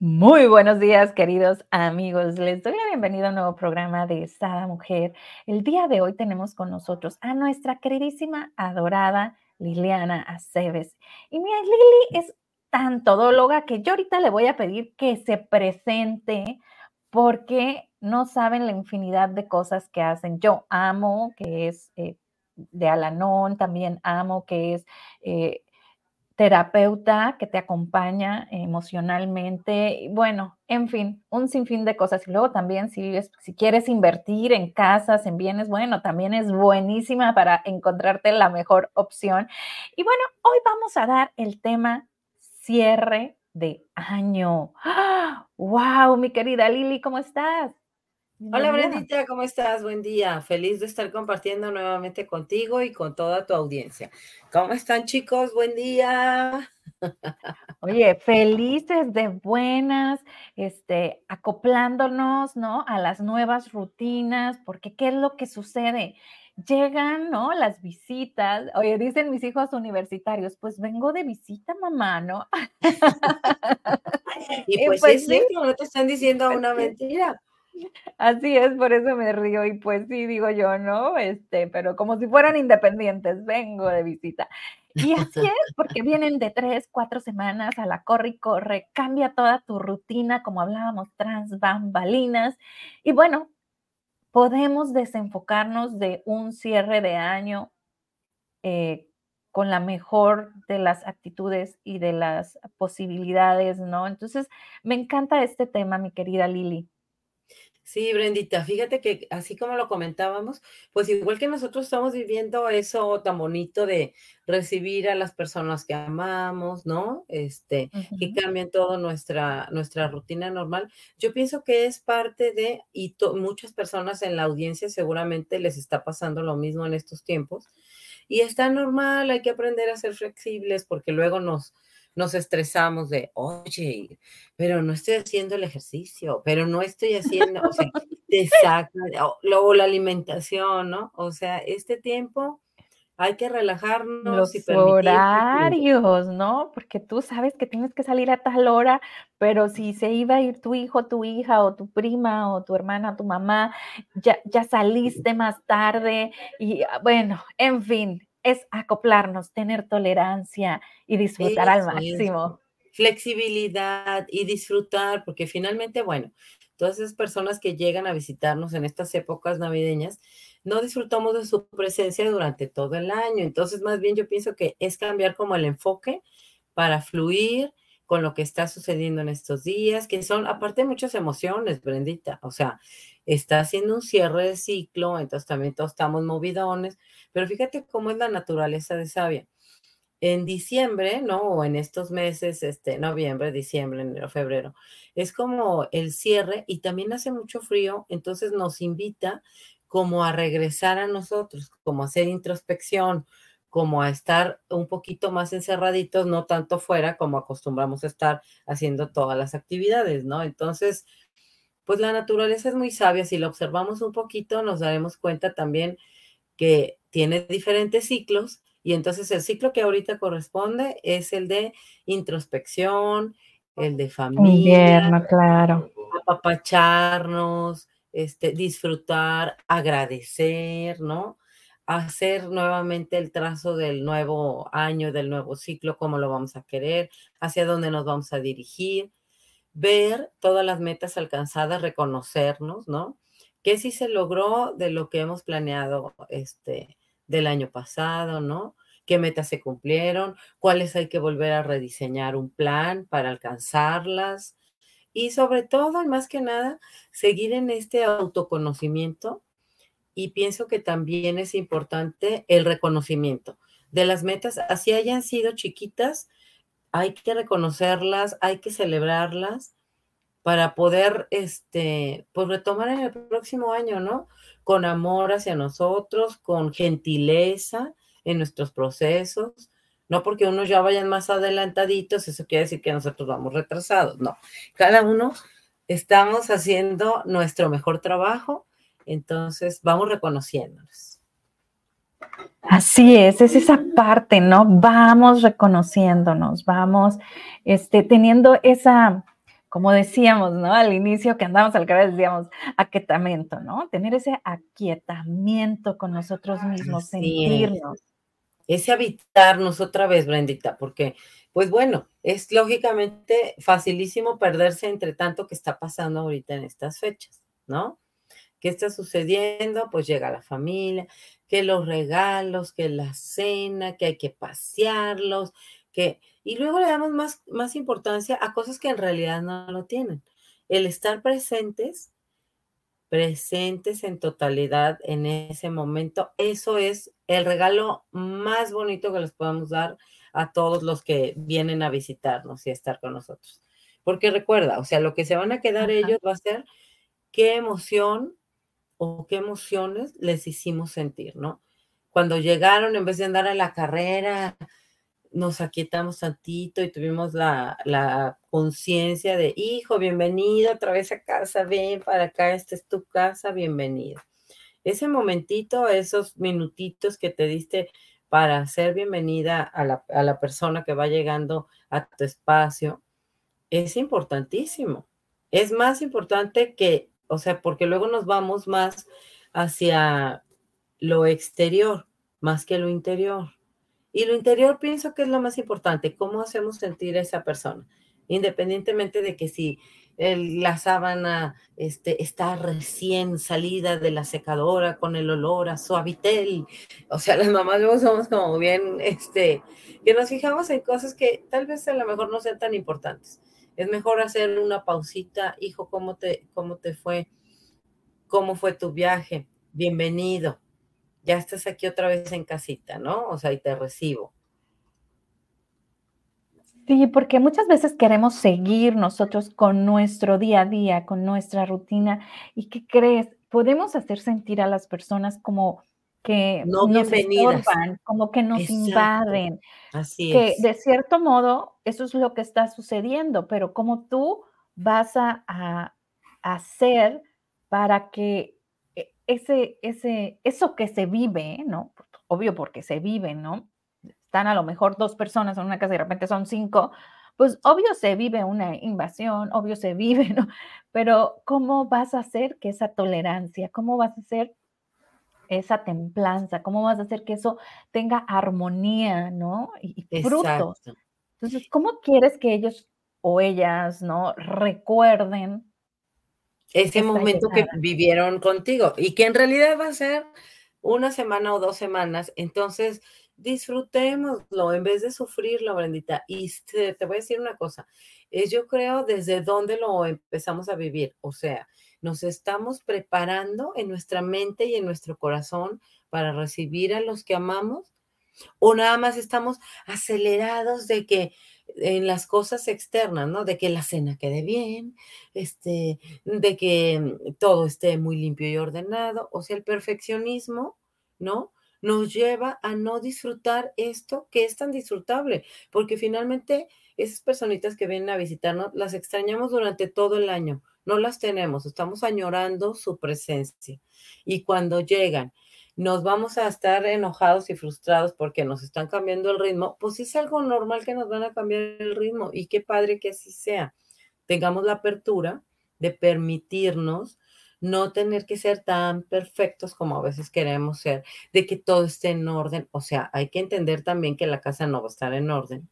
Muy buenos días, queridos amigos. Les doy la bienvenida a un nuevo programa de Sada Mujer. El día de hoy tenemos con nosotros a nuestra queridísima, adorada Liliana Aceves. Y mira, Lili es tan todóloga que yo ahorita le voy a pedir que se presente porque no saben la infinidad de cosas que hacen. Yo amo que es eh, de Alanón, también amo que es eh, terapeuta que te acompaña emocionalmente, bueno, en fin, un sinfín de cosas. Y luego también si, si quieres invertir en casas, en bienes, bueno, también es buenísima para encontrarte la mejor opción. Y bueno, hoy vamos a dar el tema cierre de año. ¡Wow! Mi querida Lili, ¿cómo estás? Hola Brendita, ¿cómo estás? Buen día. Feliz de estar compartiendo nuevamente contigo y con toda tu audiencia. ¿Cómo están chicos? Buen día. Oye, felices de buenas, este, acoplándonos, ¿no? A las nuevas rutinas, porque ¿qué es lo que sucede? Llegan, ¿no? Las visitas. Oye, dicen mis hijos universitarios, pues vengo de visita, mamá, ¿no? y pues, pues sí, no te están diciendo pues una mentira. Así es, por eso me río y pues sí, digo yo, ¿no? Este, pero como si fueran independientes, vengo de visita. Y así es, porque vienen de tres, cuatro semanas a la corre y corre, cambia toda tu rutina, como hablábamos, trans bambalinas. Y bueno, podemos desenfocarnos de un cierre de año eh, con la mejor de las actitudes y de las posibilidades, ¿no? Entonces, me encanta este tema, mi querida Lili. Sí, Brendita, fíjate que así como lo comentábamos, pues igual que nosotros estamos viviendo eso tan bonito de recibir a las personas que amamos, ¿no? Este, que cambian toda nuestra, nuestra rutina normal. Yo pienso que es parte de, y muchas personas en la audiencia seguramente les está pasando lo mismo en estos tiempos. Y está normal, hay que aprender a ser flexibles porque luego nos, nos estresamos de, oye, pero no estoy haciendo el ejercicio, pero no estoy haciendo, o sea, exacto, luego la alimentación, ¿no? O sea, este tiempo hay que relajarnos los y horarios, ¿no? Porque tú sabes que tienes que salir a tal hora, pero si se iba a ir tu hijo, tu hija o tu prima o tu hermana, tu mamá, ya, ya saliste más tarde y ah, bueno, en fin, es acoplarnos, tener tolerancia y disfrutar al máximo. Flexibilidad y disfrutar, porque finalmente, bueno, todas esas personas que llegan a visitarnos en estas épocas navideñas, no disfrutamos de su presencia durante todo el año. Entonces, más bien yo pienso que es cambiar como el enfoque para fluir con lo que está sucediendo en estos días, que son aparte muchas emociones, Brendita. O sea, está haciendo un cierre de ciclo, entonces también todos estamos movidones, pero fíjate cómo es la naturaleza de Sabia. En diciembre, ¿no? O en estos meses, este, noviembre, diciembre, enero, febrero, es como el cierre y también hace mucho frío, entonces nos invita como a regresar a nosotros, como a hacer introspección, como a estar un poquito más encerraditos, no tanto fuera como acostumbramos a estar haciendo todas las actividades, ¿no? Entonces, pues la naturaleza es muy sabia, si la observamos un poquito nos daremos cuenta también que tiene diferentes ciclos y entonces el ciclo que ahorita corresponde es el de introspección, el de familia, Invierno, claro. apapacharnos, este, disfrutar, agradecer, ¿no? Hacer nuevamente el trazo del nuevo año, del nuevo ciclo, cómo lo vamos a querer, hacia dónde nos vamos a dirigir, ver todas las metas alcanzadas, reconocernos, ¿no? ¿Qué sí se logró de lo que hemos planeado este, del año pasado, ¿no? ¿Qué metas se cumplieron? ¿Cuáles hay que volver a rediseñar un plan para alcanzarlas? Y sobre todo, y más que nada, seguir en este autoconocimiento. Y pienso que también es importante el reconocimiento de las metas, así hayan sido chiquitas, hay que reconocerlas, hay que celebrarlas para poder, este, pues retomar en el próximo año, ¿no? Con amor hacia nosotros, con gentileza en nuestros procesos, no porque unos ya vayan más adelantaditos, eso quiere decir que nosotros vamos retrasados, no. Cada uno estamos haciendo nuestro mejor trabajo, entonces vamos reconociéndonos. Así es, es esa parte, ¿no? Vamos reconociéndonos, vamos este, teniendo esa como decíamos, ¿no? Al inicio que andamos al revés, decíamos, aquietamiento, ¿no? Tener ese aquietamiento con nosotros mismos, sentirnos. Ese habitarnos otra vez, Brendita, porque, pues bueno, es lógicamente facilísimo perderse entre tanto que está pasando ahorita en estas fechas, ¿no? ¿Qué está sucediendo? Pues llega la familia, que los regalos, que la cena, que hay que pasearlos, que y luego le damos más, más importancia a cosas que en realidad no lo tienen. El estar presentes, presentes en totalidad en ese momento, eso es el regalo más bonito que les podemos dar a todos los que vienen a visitarnos y a estar con nosotros. Porque recuerda, o sea, lo que se van a quedar ellos va a ser qué emoción o qué emociones les hicimos sentir, ¿no? Cuando llegaron, en vez de andar a la carrera, nos aquietamos tantito y tuvimos la, conciencia de, hijo, bienvenido otra vez a casa, ven para acá, esta es tu casa, bienvenido. Ese momentito, esos minutitos que te diste para ser bienvenida a la, a la persona que va llegando a tu espacio, es importantísimo. Es más importante que, o sea, porque luego nos vamos más hacia lo exterior, más que lo interior. Y lo interior pienso que es lo más importante, cómo hacemos sentir a esa persona, independientemente de que si la sábana este, está recién salida de la secadora con el olor a suavitel. O sea, las mamás luego somos como bien, este, que nos fijamos en cosas que tal vez a lo mejor no sean tan importantes. Es mejor hacer una pausita, hijo, ¿cómo te, cómo te fue? ¿Cómo fue tu viaje? Bienvenido ya estás aquí otra vez en casita, ¿no? O sea, y te recibo. Sí, porque muchas veces queremos seguir nosotros con nuestro día a día, con nuestra rutina. ¿Y qué crees? Podemos hacer sentir a las personas como que no nos estorban, como que nos invaden. Así que de cierto modo eso es lo que está sucediendo, pero como tú vas a hacer para que ese, ese, eso que se vive, ¿no? Obvio porque se vive, ¿no? Están a lo mejor dos personas en una casa y de repente son cinco, pues obvio se vive una invasión, obvio se vive, ¿no? Pero ¿cómo vas a hacer que esa tolerancia, cómo vas a hacer esa templanza, cómo vas a hacer que eso tenga armonía, ¿no? Y, frutos. Entonces, ¿cómo quieres que ellos o ellas, ¿no? Recuerden ese momento que vivieron contigo y que en realidad va a ser una semana o dos semanas. Entonces, disfrutémoslo en vez de sufrirlo, Brendita. Y te, voy a decir una cosa, es yo creo desde dónde lo empezamos a vivir. O sea, nos estamos preparando en nuestra mente y en nuestro corazón para recibir a los que amamos o nada más estamos acelerados de que en las cosas externas, ¿no? De que la cena quede bien, este, de que todo esté muy limpio y ordenado. O sea, el perfeccionismo, ¿no? Nos lleva a no disfrutar esto que es tan disfrutable, porque finalmente esas personitas que vienen a visitarnos las extrañamos durante todo el año, no las tenemos, estamos añorando su presencia. Y cuando llegan nos vamos a estar enojados y frustrados porque nos están cambiando el ritmo, pues es algo normal que nos van a cambiar el ritmo y qué padre que así sea. Tengamos la apertura de permitirnos no tener que ser tan perfectos como a veces queremos ser, de que todo esté en orden. O sea, hay que entender también que la casa no va a estar en orden,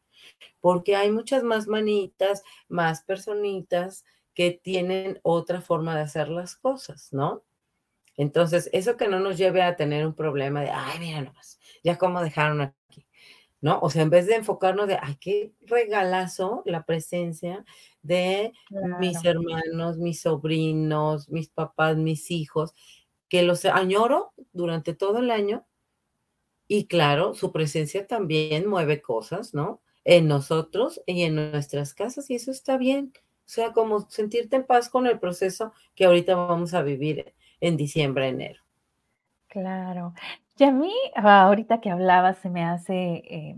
porque hay muchas más manitas, más personitas que tienen otra forma de hacer las cosas, ¿no? Entonces, eso que no nos lleve a tener un problema de, ay, mira nomás, ya cómo dejaron aquí, ¿no? O sea, en vez de enfocarnos de, ay, qué regalazo la presencia de mis hermanos, mis sobrinos, mis papás, mis hijos, que los añoro durante todo el año. Y claro, su presencia también mueve cosas, ¿no? En nosotros y en nuestras casas, y eso está bien. O sea, como sentirte en paz con el proceso que ahorita vamos a vivir en diciembre, enero. Claro. Y a mí, ahorita que hablaba, se me hace eh,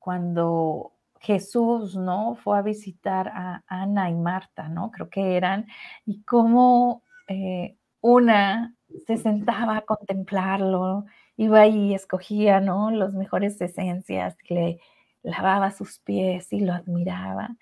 cuando Jesús, ¿no? Fue a visitar a Ana y Marta, ¿no? Creo que eran, y cómo eh, una se sentaba a contemplarlo, iba y escogía, ¿no? Las mejores esencias, le lavaba sus pies y lo admiraba.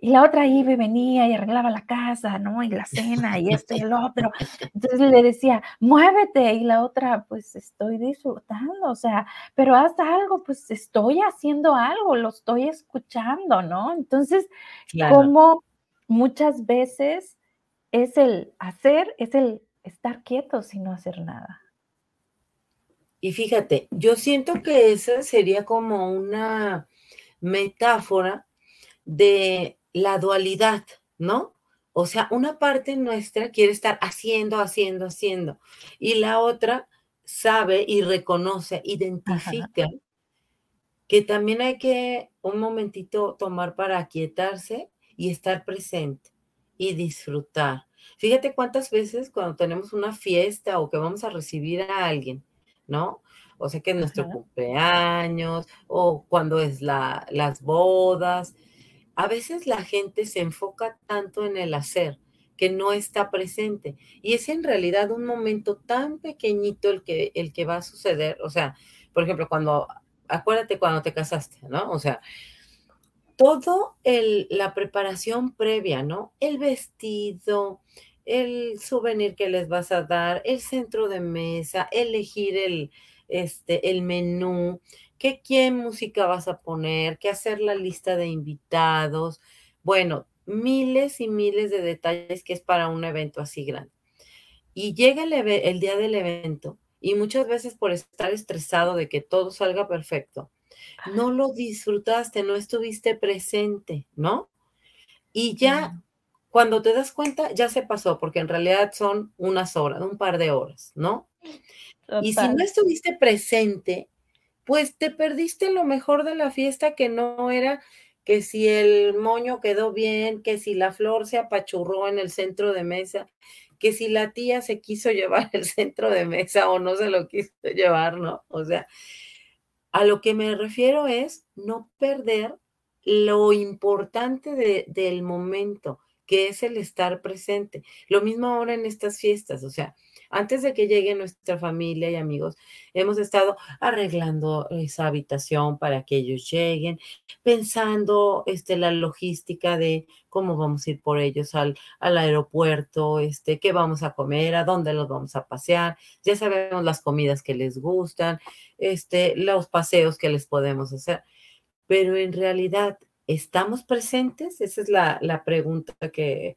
Y la otra iba y venía y arreglaba la casa, ¿no? Y la cena y esto y el otro. Entonces le decía, muévete. Y la otra, pues estoy disfrutando, o sea, pero haz algo, pues estoy haciendo algo, lo estoy escuchando, ¿no? Entonces, como muchas veces es el hacer, es el estar quieto sin no hacer nada. Y fíjate, yo siento que esa sería como una metáfora de la dualidad, ¿no? O sea, una parte nuestra quiere estar haciendo, haciendo, haciendo, y la otra sabe y reconoce, identifica que también hay que un momentito tomar para aquietarse y estar presente y disfrutar. Fíjate cuántas veces cuando tenemos una fiesta o que vamos a recibir a alguien, ¿no? O sea que es nuestro cumpleaños o cuando es la, las bodas, a veces la gente se enfoca tanto en el hacer que no está presente. Y es en realidad un momento tan pequeñito el que, el que va a suceder. O sea, por ejemplo, cuando, acuérdate cuando te casaste, ¿no? O sea, todo el, la preparación previa, ¿no? El vestido, el souvenir que les vas a dar, el centro de mesa, elegir el, este, el menú, qué quién música vas a poner, qué hacer la lista de invitados. Bueno, miles y miles de detalles que es para un evento así grande. Y llega el, el día del evento y muchas veces por estar estresado de que todo salga perfecto, no lo disfrutaste, no estuviste presente, ¿no? Y ya cuando te das cuenta, ya se pasó, porque en realidad son unas horas, un par de horas, ¿no? Y si no estuviste presente, pues te perdiste lo mejor de la fiesta que no era que si el moño quedó bien, que si la flor se apachurró en el centro de mesa, que si la tía se quiso llevar el centro de mesa o no se lo quiso llevar, ¿no? O sea, a lo que me refiero es no perder lo importante del momento, que es el estar presente. Lo mismo ahora en estas fiestas, o sea, antes de que llegue nuestra familia y amigos, hemos estado arreglando esa habitación para que ellos lleguen, pensando este, la logística de cómo vamos a ir por ellos al, al aeropuerto, este, qué vamos a comer, a dónde los vamos a pasear, ya sabemos las comidas que les gustan, este, los paseos que les podemos hacer. Pero en realidad, ¿estamos presentes? Esa es la, la pregunta que,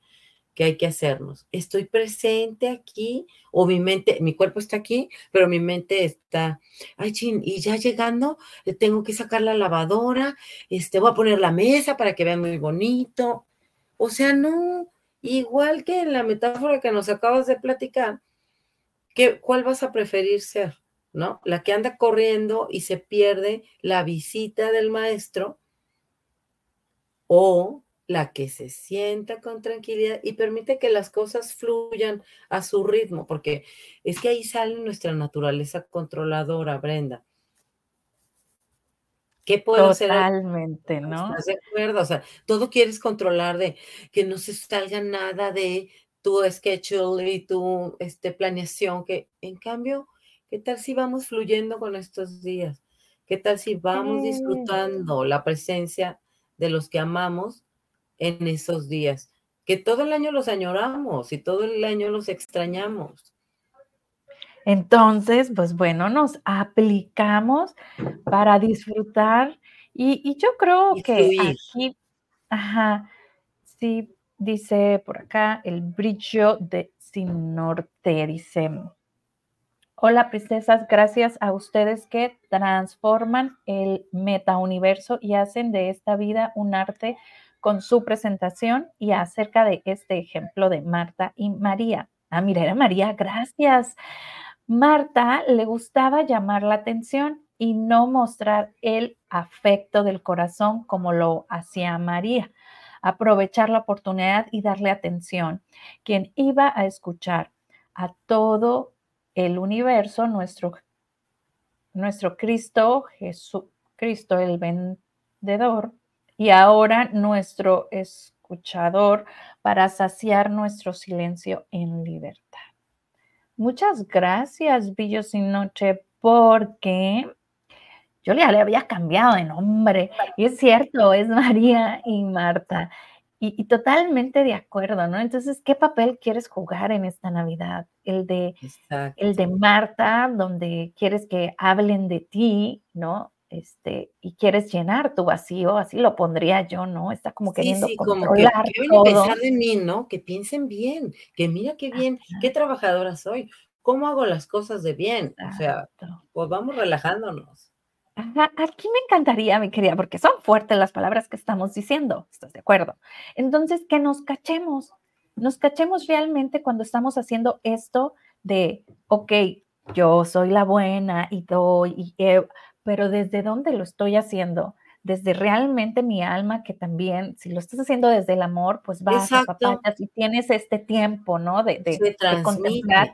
que hay que hacernos. Estoy presente aquí o mi mente, mi cuerpo está aquí, pero mi mente está, ay, chin, y ya llegando, eh, tengo que sacar la lavadora, este, voy a poner la mesa para que vean muy bonito. O sea, no, igual que en la metáfora que nos acabas de platicar, ¿qué, ¿cuál vas a preferir ser? ¿No? La que anda corriendo y se pierde la visita del maestro o la que se sienta con tranquilidad y permite que las cosas fluyan a su ritmo, porque es que ahí sale nuestra naturaleza controladora, Brenda. ¿Qué puedo hacer? Totalmente, ¿no? ¿Estás de acuerdo? O sea, todo quieres controlar de que no se salga nada de tu schedule y tu este, planeación, que en cambio, ¿qué tal si vamos fluyendo con estos días? ¿Qué tal si vamos disfrutando la presencia de los que amamos en esos días, que todo el año los añoramos y todo el año los extrañamos. Entonces, pues bueno, nos aplicamos para disfrutar y, yo creo que aquí, ajá, sí, dice por acá el brillo de Sin Norte, dice, hola princesas, gracias a ustedes que transforman el metauniverso y hacen de esta vida un arte con su presentación y acerca de este ejemplo de Marta y María. Ah, mira, era María, gracias. Marta le gustaba llamar la atención y no mostrar el afecto del corazón como lo hacía María. Aprovechar la oportunidad y darle atención. Quien iba a escuchar a todo el universo, nuestro, nuestro Cristo, Jesucristo el vendedor, y ahora nuestro escuchador para saciar nuestro silencio en libertad. Muchas gracias, Billo Sin Noche, porque yo ya le había cambiado de nombre. Y es cierto, es María y Marta. Y, totalmente de acuerdo, ¿no? Entonces, ¿qué papel quieres jugar en esta Navidad? El de, el de Marta, donde quieres que hablen de ti, ¿no? Este, y quieres llenar tu vacío, así lo pondría yo, ¿no? Está como queriendo sí, como que, que de mí, ¿no? Que piensen bien, que mira qué bien, qué trabajadora soy, cómo hago las cosas de bien, o sea, pues vamos relajándonos. Aquí me encantaría, mi querida, porque son fuertes las palabras que estamos diciendo, ¿estás de acuerdo? Entonces, que nos cachemos, nos cachemos realmente cuando estamos haciendo esto de, ok, yo soy la buena y doy, y, pero ¿desde dónde lo estoy haciendo? Desde realmente mi alma, que también, si lo estás haciendo desde el amor, pues vas a papayas y tienes este tiempo, ¿no? De, de, de contemplar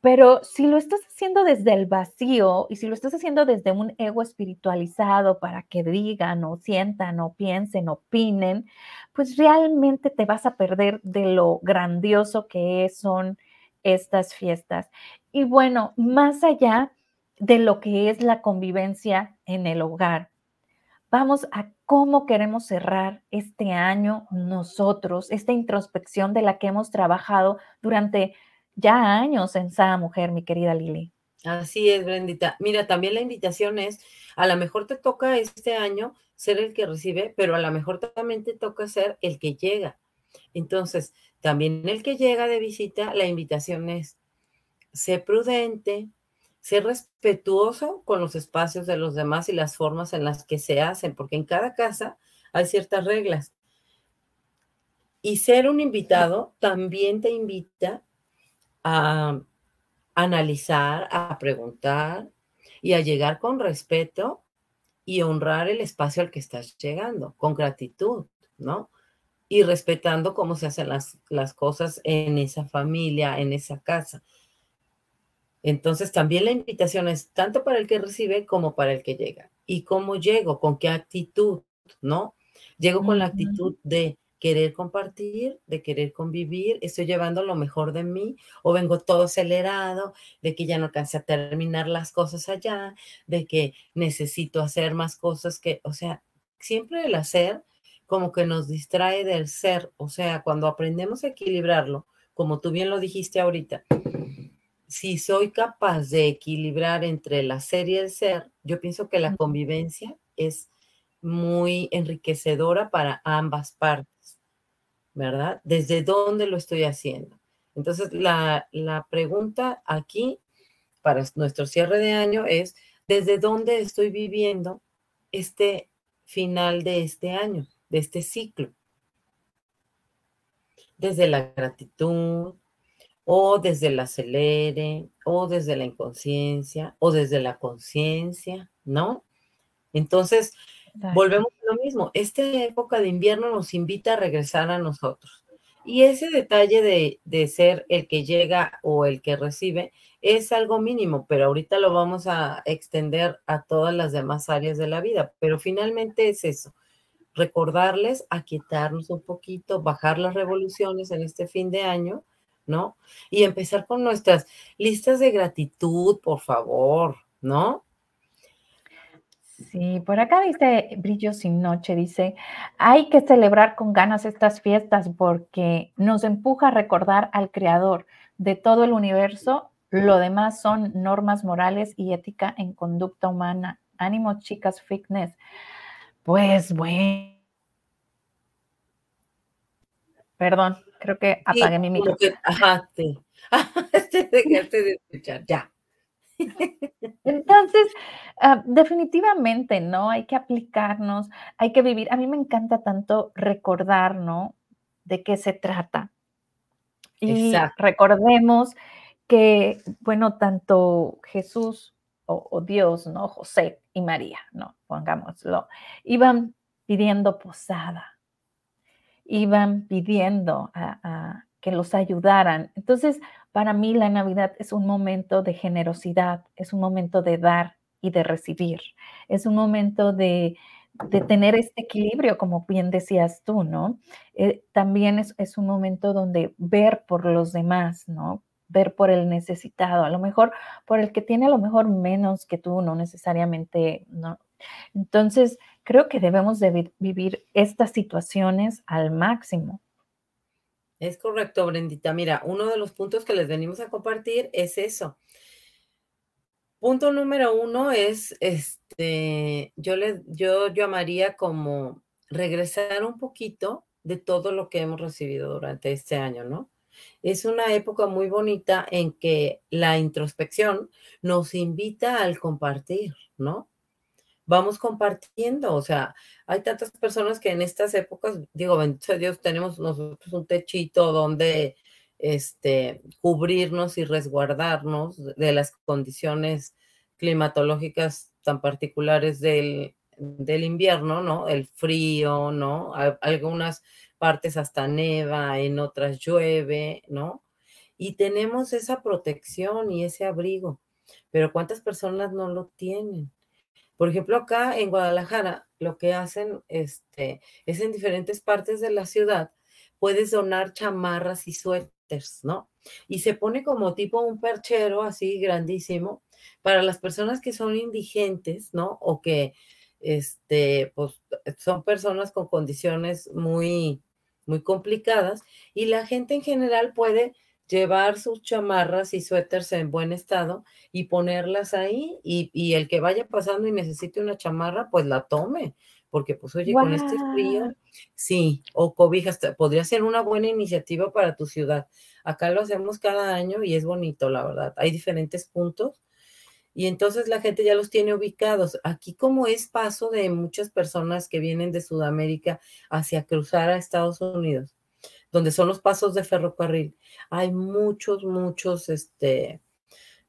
pero si lo estás haciendo desde el vacío y si lo estás haciendo desde un ego espiritualizado para que digan o sientan o piensen, opinen, pues realmente te vas a perder de lo grandioso que son estas fiestas. Y bueno, más allá de lo que es la convivencia en el hogar, vamos a cómo queremos cerrar este año nosotros, esta introspección de la que hemos trabajado durante ya años en Sada Mujer, mi querida Lili. Así es, Brendita. Mira, también la invitación es, a lo mejor te toca este año ser el que recibe, pero a lo mejor también te toca ser el que llega. Entonces, también el que llega de visita, la invitación es, sé prudente, sé respetuoso con los espacios de los demás y las formas en las que se hacen, porque en cada casa hay ciertas reglas. Y ser un invitado también te invita a analizar, a preguntar y a llegar con respeto y honrar el espacio al que estás llegando, con gratitud, ¿no? Y respetando cómo se hacen las, las cosas en esa familia, en esa casa. Entonces, también la invitación es tanto para el que recibe como para el que llega. ¿Y cómo llego? ¿Con qué actitud? ¿No? Llego con la actitud de querer compartir, de querer convivir, estoy llevando lo mejor de mí o vengo todo acelerado, de que ya no alcancé a terminar las cosas allá, de que necesito hacer más cosas que, o sea, siempre el hacer como que nos distrae del ser, o sea, cuando aprendemos a equilibrarlo, como tú bien lo dijiste ahorita, si soy capaz de equilibrar entre el hacer y el ser, yo pienso que la convivencia es muy enriquecedora para ambas partes. ¿verdad? ¿Desde dónde lo estoy haciendo? Entonces, la, pregunta aquí para nuestro cierre de año es, ¿desde dónde estoy viviendo este final de este año, de este ciclo? Desde la gratitud, o desde el acelere, o desde la inconsciencia, o desde la conciencia, ¿no? Entonces, Volvemos a lo mismo. Esta época de invierno nos invita a regresar a nosotros. Y ese detalle de, de, ser el que llega o el que recibe es algo mínimo, pero ahorita lo vamos a extender a todas las demás áreas de la vida. Pero finalmente es eso, recordarles a quitarnos un poquito, bajar las revoluciones en este fin de año, ¿no? Y empezar con nuestras listas de gratitud, por favor, ¿no? Sí, por acá dice Brillo sin Noche, dice, hay que celebrar con ganas estas fiestas porque nos empuja a recordar al Creador de todo el universo. Lo demás son normas morales y ética en conducta humana. Ánimo, chicas, fitness. Pues bueno. Perdón, creo que apagué mi micrófono. Ajá, sí. Te dejaste de escuchar, ya. Entonces, ah, definitivamente, ¿no? Hay que aplicarnos, hay que vivir. A mí me encanta tanto recordar, ¿no? De qué se trata. Y recordemos que, bueno, tanto Jesús o, Dios, ¿no? José y María, ¿no? Pongámoslo, iban pidiendo posada, iban pidiendo a, que los ayudaran. Entonces, para mí la Navidad es un momento de generosidad, es un momento de dar y de recibir, es un momento de, tener este equilibrio, como bien decías tú, ¿no? Eh, también es, es, un momento donde ver por los demás, ¿no? Ver por el necesitado, a lo mejor por el que tiene a lo mejor menos que tú, no necesariamente, ¿no? Entonces, creo que debemos de vivir estas situaciones al máximo. Es correcto, Brendita. Mira, uno de los puntos que les venimos a compartir es eso. Punto número uno es, este, yo le, yo llamaría como regresar un poquito de todo lo que hemos recibido durante este año, ¿no? Es una época muy bonita en que la introspección nos invita al compartir, ¿no? Vamos compartiendo, o sea, hay tantas personas que en estas épocas, digo, bendito Dios, tenemos nosotros un techito donde este, cubrirnos y resguardarnos de las condiciones climatológicas tan particulares del, del invierno, ¿no? El frío, ¿no? Algunas partes hasta neva, en otras llueve, ¿no? Y tenemos esa protección y ese abrigo, pero ¿cuántas personas no lo tienen? Por ejemplo, acá en Guadalajara, lo que hacen este, es en diferentes partes de la ciudad, puedes donar chamarras y suéteres, ¿no? Y se pone como tipo un perchero así grandísimo para las personas que son indigentes, ¿no? O que este, pues, son personas con condiciones muy, muy complicadas y la gente en general puede llevar sus chamarras y suéteres en buen estado y ponerlas ahí y, el que vaya pasando y necesite una chamarra, pues la tome, porque pues oye, con este frío, sí, o cobijas, podría ser una buena iniciativa para tu ciudad. Acá lo hacemos cada año y es bonito, la verdad. Hay diferentes puntos y entonces la gente ya los tiene ubicados. Aquí como es paso de muchas personas que vienen de Sudamérica hacia cruzar a Estados Unidos, donde son los pasos de ferrocarril, hay muchos, muchos, este,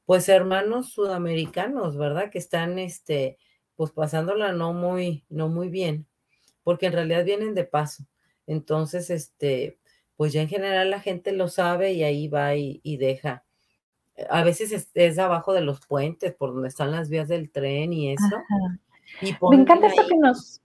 pues hermanos sudamericanos, ¿verdad? Que están, este, pues pasándola no muy, no muy bien, porque en realidad vienen de paso. Entonces, este, pues ya en general la gente lo sabe y ahí va y deja a veces es, abajo de los puentes, por donde están las vías del tren y eso. Me encanta esto que nos,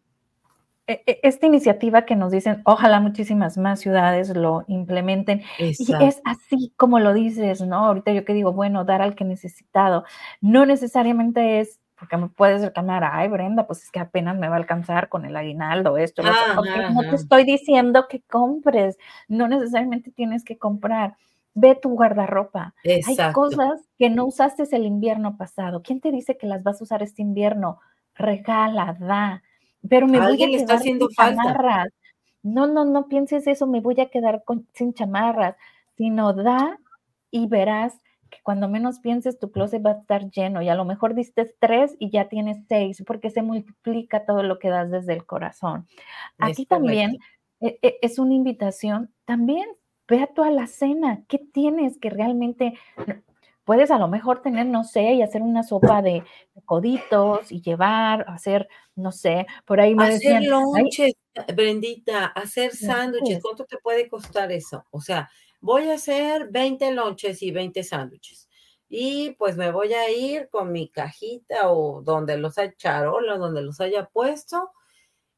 esta iniciativa que nos dicen, ojalá muchísimas más ciudades lo implementen. Y es así como lo dices, ¿no? Ahorita yo que digo, bueno, dar al que necesitado. No necesariamente es, porque me puedes reclamar, ay, Brenda, pues es que apenas me va a alcanzar con el aguinaldo, esto, lo otro. no te estoy diciendo que compres, no necesariamente tienes que comprar ve tu guardarropa. Hay cosas que no usaste el invierno pasado. ¿Quién te dice que las vas a usar este invierno? Regala, da. Pero me voy a está haciendo sin chamarras. No, no, no pienses eso, me voy a quedar sin chamarras, sino da y verás que cuando menos pienses tu closet va a estar lleno y a lo mejor diste tres y ya tienes seis porque se multiplica todo lo que das desde el corazón. Aquí también e, e, es una invitación, también ve a toda la cena, ¿qué tienes que realmente... Puedes a lo mejor tener, no sé, y hacer una sopa de, coditos y llevar, hacer, no sé, por ahí me Hacer lonches, Brendita, hacer sándwiches, ¿cuánto te puede costar eso? O sea, voy a hacer 20 lonches y 20 sándwiches. Y pues me voy a ir con mi cajita o donde los hay charolas, donde los haya puesto,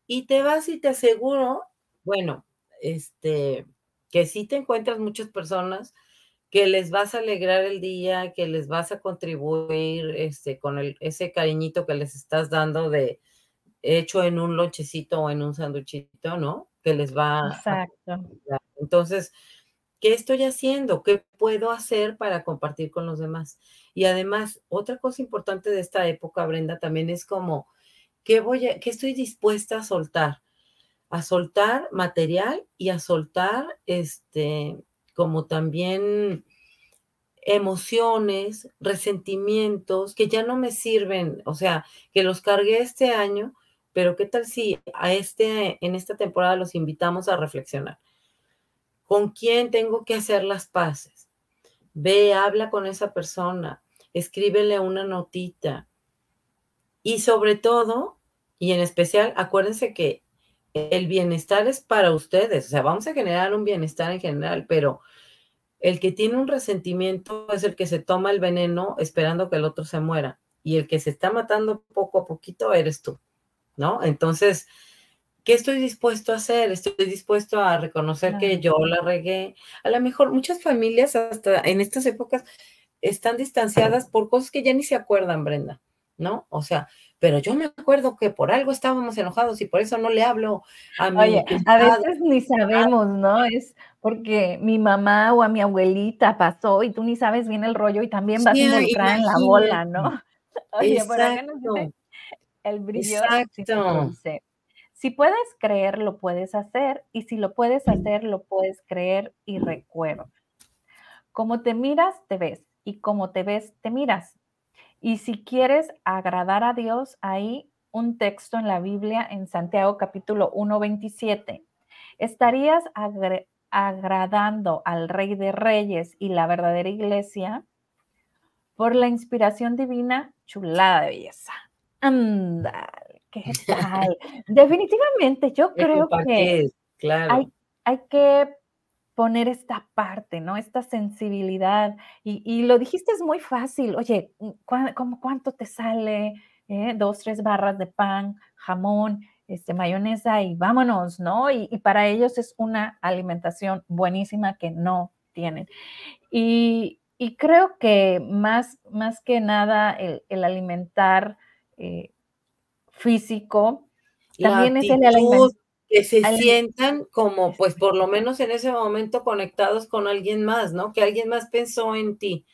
y te vas y te aseguro, bueno, este, que sí te encuentras muchas personas que les vas a alegrar el día, que les vas a contribuir este, con el, ese cariñito que les estás dando de hecho en un lonchecito o en un sanduchito, ¿no? Que les va Exacto. Entonces, ¿qué estoy haciendo? ¿Qué puedo hacer para compartir con los demás? Y además, otra cosa importante de esta época, Brenda, también es como, ¿qué voy a, qué estoy dispuesta a soltar? a soltar material y a soltar este como también emociones, resentimientos que ya no me sirven, o sea, que los cargué este año, pero qué tal si a este en esta temporada los invitamos a reflexionar. ¿Con quién tengo que hacer las paces? Ve, habla con esa persona, escríbele una notita. Y sobre todo, y en especial, acuérdense que el bienestar es para ustedes, o sea, vamos a generar un bienestar en general, pero el que tiene un resentimiento es el que se toma el veneno esperando que el otro se muera y el que se está matando poco a poquito eres tú, ¿no? Entonces, ¿qué estoy dispuesto a hacer? Estoy dispuesto a reconocer que yo la regué. A lo mejor muchas familias hasta en estas épocas están distanciadas por cosas que ya ni se acuerdan, Brenda, ¿no? O sea, pero yo me acuerdo que por algo estábamos enojados y por eso no le hablo a mi Oye, a veces ni sabemos, ¿no? Es porque mi mamá o a mi abuelita pasó y tú ni sabes bien el rollo y también vas Sí, involucrada en la bola, ¿no? Oye, por acá nos exacto, dice el brillo exacto. si puedes creer, lo puedes hacer, y si lo puedes hacer, lo puedes creer y recuerda. Como te miras, te ves, y como te ves, te miras. Y si quieres agradar a Dios, hay un texto en la Biblia en Santiago capítulo 1, 27. ¿Estarías agradando al Rey de Reyes y la verdadera iglesia por la inspiración divina? Chulada de belleza. Ándale, ¿qué tal? Definitivamente, yo creo que compartir, claro. hay, hay que poner esta parte, ¿no? Esta sensibilidad. Y, y lo dijiste es muy fácil. Oye, mm, ¿cuá- cómo- ¿cuánto te sale? eh? Dos, tres barras de pan, jamón, este, mayonesa y vámonos, ¿no? Y, y para ellos es una alimentación buenísima que no tienen. Y, y creo que más, más que nada el, el alimentar eh, físico La también es el alimentar. Que se sientan como, pues, por lo menos en ese momento conectados con alguien más, ¿no? Que alguien más pensó en ti.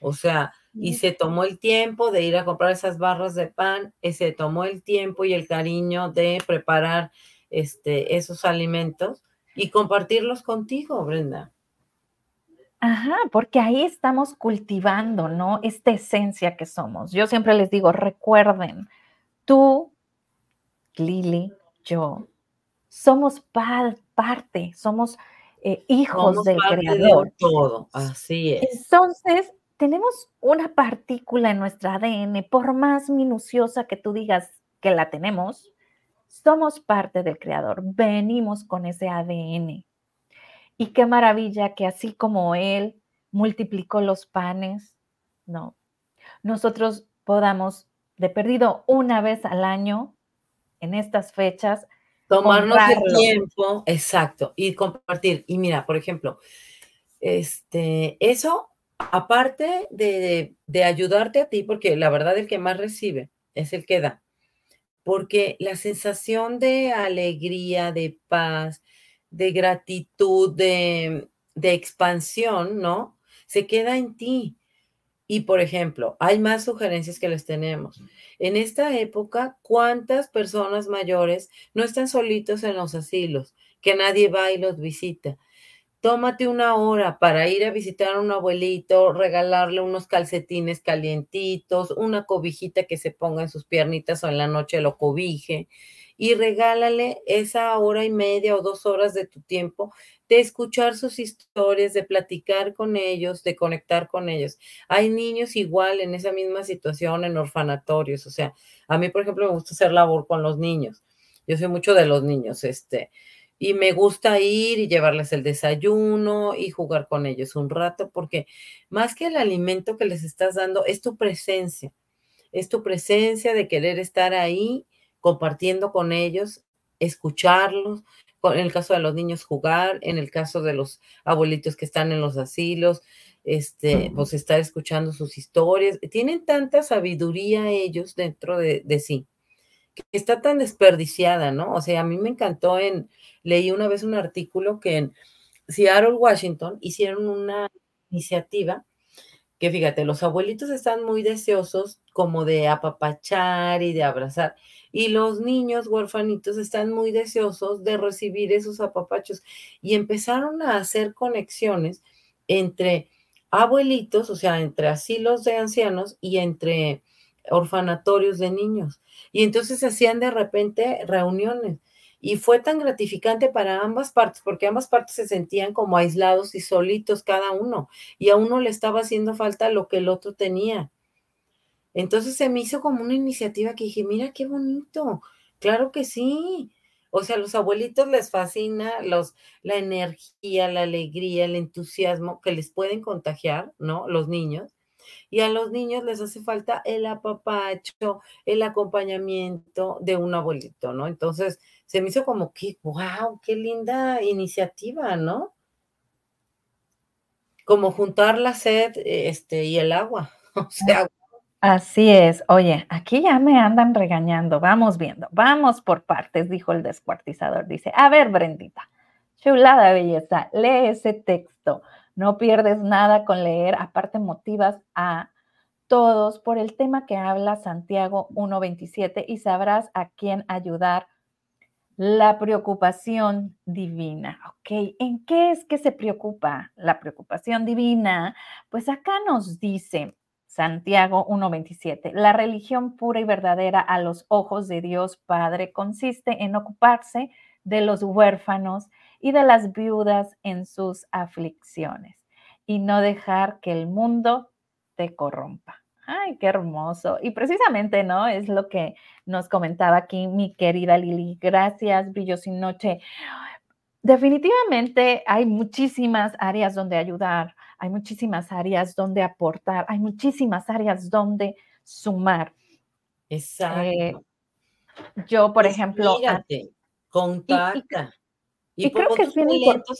O sea, y se tomó el tiempo de ir a comprar esas barras de pan, y se tomó el tiempo y el cariño de preparar, este, esos alimentos y compartirlos contigo, Brenda. Ajá, porque ahí estamos cultivando, ¿no? Esta esencia que somos. Yo siempre les digo, recuerden, tú, Lili, yo, somos pa- parte, somos eh, hijos Somos del parte Creador. todo, así es. Entonces, tenemos una partícula en nuestra ADN, por más minuciosa que tú digas que la tenemos, somos parte del Creador, venimos con ese ADN. Y qué maravilla que así como Él multiplicó los panes, ¿no? Nosotros podamos, de perdido una vez al año, en estas fechas, Tomarnos el tiempo, exacto, y compartir. Y mira, por ejemplo, este, eso, aparte de, de, de ayudarte a ti, porque la verdad el que más recibe es el que da, porque la sensación de alegría, de paz, de gratitud, de, de expansión, ¿no? Se queda en ti. Y por ejemplo, hay más sugerencias que les tenemos. En esta época, ¿cuántas personas mayores no están solitos en los asilos? Que nadie va y los visita. Tómate una hora para ir a visitar a un abuelito, regalarle unos calcetines calientitos, una cobijita que se ponga en sus piernitas o en la noche lo cobije y regálale esa hora y media o dos horas de tu tiempo de escuchar sus historias, de platicar con ellos, de conectar con ellos. Hay niños igual en esa misma situación en orfanatorios, o sea, a mí, por ejemplo, me gusta hacer labor con los niños. Yo soy mucho de los niños, este, y me gusta ir y llevarles el desayuno y jugar con ellos un rato, porque más que el alimento que les estás dando, es tu presencia, es tu presencia de querer estar ahí compartiendo con ellos, escucharlos, en el caso de los niños jugar, en el caso de los abuelitos que están en los asilos, este, pues estar escuchando sus historias. Tienen tanta sabiduría ellos dentro de, de sí, que está tan desperdiciada, ¿no? O sea, a mí me encantó en, leí una vez un artículo que en Seattle, Washington, hicieron una iniciativa que fíjate, los abuelitos están muy deseosos como de apapachar y de abrazar, y los niños huerfanitos están muy deseosos de recibir esos apapachos y empezaron a hacer conexiones entre abuelitos, o sea, entre asilos de ancianos y entre orfanatorios de niños. Y entonces hacían de repente reuniones y fue tan gratificante para ambas partes, porque ambas partes se sentían como aislados y solitos cada uno, y a uno le estaba haciendo falta lo que el otro tenía. Entonces se me hizo como una iniciativa que dije, mira qué bonito, claro que sí. O sea, a los abuelitos les fascina los, la energía, la alegría, el entusiasmo que les pueden contagiar, ¿no? Los niños. Y a los niños les hace falta el apapacho, el acompañamiento de un abuelito, ¿no? Entonces, se me hizo como que, wow, qué linda iniciativa, ¿no? Como juntar la sed este, y el agua. O sea, Así es. Oye, aquí ya me andan regañando. Vamos viendo, vamos por partes, dijo el descuartizador. Dice, a ver, Brendita, chulada belleza, lee ese texto. No pierdes nada con leer, aparte motivas a todos por el tema que habla Santiago 1.27 y sabrás a quién ayudar. La preocupación divina. Ok, ¿en qué es que se preocupa la preocupación divina? Pues acá nos dice Santiago 1.27, la religión pura y verdadera a los ojos de Dios Padre consiste en ocuparse de los huérfanos y de las viudas en sus aflicciones y no dejar que el mundo te corrompa. Ay, qué hermoso. Y precisamente, ¿no? Es lo que nos comentaba aquí mi querida Lili. Gracias, Brillo sin Noche. Definitivamente hay muchísimas áreas donde ayudar, hay muchísimas áreas donde aportar, hay muchísimas áreas donde sumar. Exacto. Eh, yo, por ejemplo. contacta. Y, creo que es bien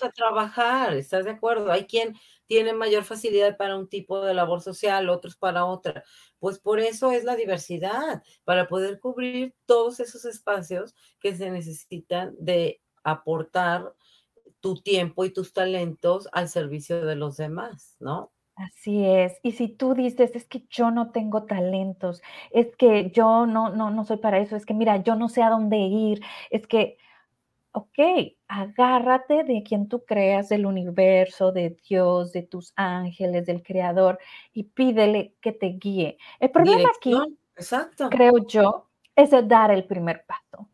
a trabajar, ¿estás de acuerdo? Hay quien tiene mayor facilidad para un tipo de labor social, otros para otra. Pues por eso es la diversidad, para poder cubrir todos esos espacios que se necesitan de aportar tu tiempo y tus talentos al servicio de los demás, ¿no? Así es. Y si tú dices, es que yo no tengo talentos, es que yo no, no, no soy para eso, es que mira, yo no sé a dónde ir, es que ok, agárrate de quien tú creas, del universo, de Dios, de tus ángeles, del Creador, y pídele que te guíe. El problema aquí, exacto. creo yo, es de dar el primer paso.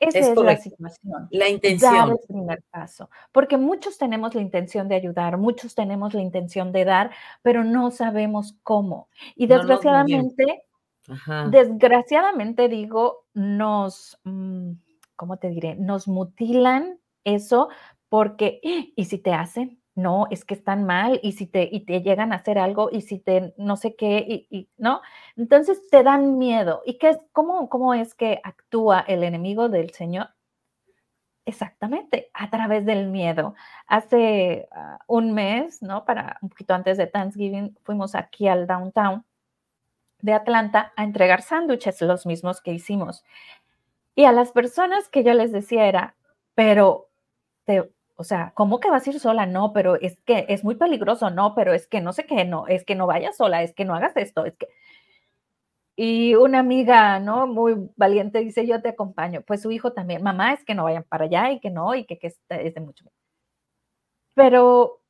Esa es, la situación. La intención. Dar el primer paso. Porque muchos tenemos la intención de ayudar, muchos tenemos la intención de dar, pero no sabemos cómo. Y desgraciadamente, desgraciadamente digo, nos... Mm, ¿cómo te diré? Nos mutilan eso porque, ¿y si te hacen? No, es que están mal, y si te, y te llegan a hacer algo, y si te, no sé qué, y, ¿no? Entonces te dan miedo. ¿Y qué es, cómo, cómo es que actúa el enemigo del Señor? Exactamente, a través del miedo. Hace ah, un mes, ¿no? Para un poquito antes de Thanksgiving, fuimos aquí al downtown de Atlanta a entregar sándwiches, los mismos que hicimos. Y a las personas que yo les decía era, pero, te, o sea, ¿cómo que vas a ir sola? No, pero es que es muy peligroso, no, pero es que no sé qué, no, es que no vayas sola, es que no hagas esto, es que... Y una amiga, ¿no? Muy valiente dice, yo te acompaño. Pues su hijo también, mamá, es que no vayan para allá y que no, y que, que es de mucho. Pero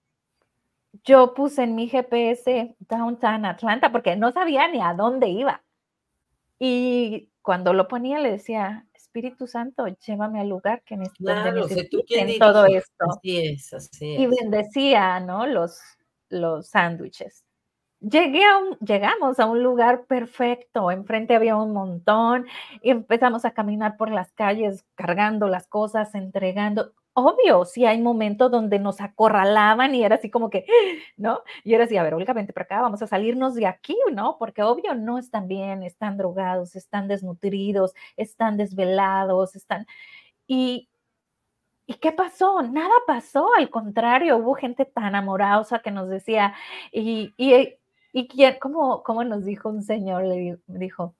yo puse en mi GPS Downtown Atlanta porque no sabía ni a dónde iba. Y cuando lo ponía le decía, Espíritu Santo, llévame al lugar que necesito claro, en todo esto. Así es, así es. Y bendecía, ¿no? Los, los sándwiches. Llegué a un, llegamos a un lugar perfecto, enfrente había un montón y empezamos a caminar por las calles cargando las cosas, entregando obvio, sí hay momentos donde nos acorralaban y era así como que, ¿no? Y era así, a ver, Olga, para acá, vamos a salirnos de aquí, ¿no? Porque obvio no están bien, están drogados, están desnutridos, están desvelados, están... Y, ¿Y qué pasó? Nada pasó, al contrario, hubo gente tan amorosa que nos decía, y, y, y quién, ¿cómo, ¿cómo, nos dijo un señor? Le dijo,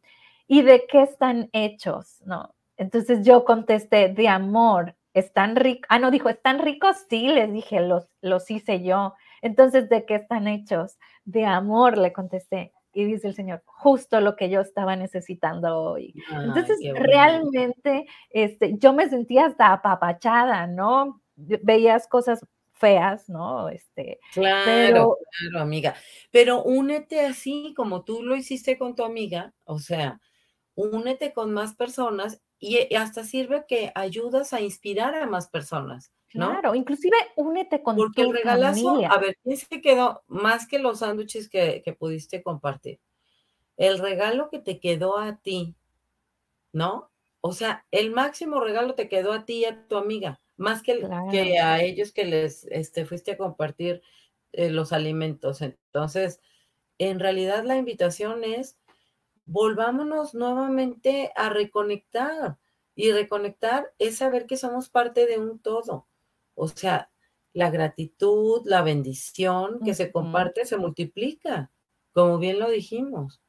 ¿y de qué están hechos? ¿No? Entonces yo contesté, de amor, están ricos, ah, no, dijo, ¿están ricos? Sí, les dije, los, los hice yo. Entonces, ¿de qué están hechos? De amor, le contesté. Y dice el Señor, justo lo que yo estaba necesitando hoy. Entonces, realmente, este, yo me sentía hasta apapachada, ¿no? Veías cosas feas, ¿no? Este, claro, claro, amiga. Pero únete así como tú lo hiciste con tu amiga, o sea, únete con más personas y hasta sirve que ayudas a inspirar a más personas. ¿no? Claro, inclusive únete con Porque el regalazo, a ver, ¿quién se quedó más que los sándwiches que, pudiste compartir? El regalo que te quedó a ti, ¿no? O sea, el máximo regalo te quedó a ti y a tu amiga, más que, que a ellos que les este, fuiste a compartir eh, los alimentos. Entonces, en realidad la invitación es volvámonos nuevamente a reconectar. Y reconectar es saber que somos parte de un todo. O sea, la gratitud, la bendición que se comparte, se multiplica, como bien lo dijimos.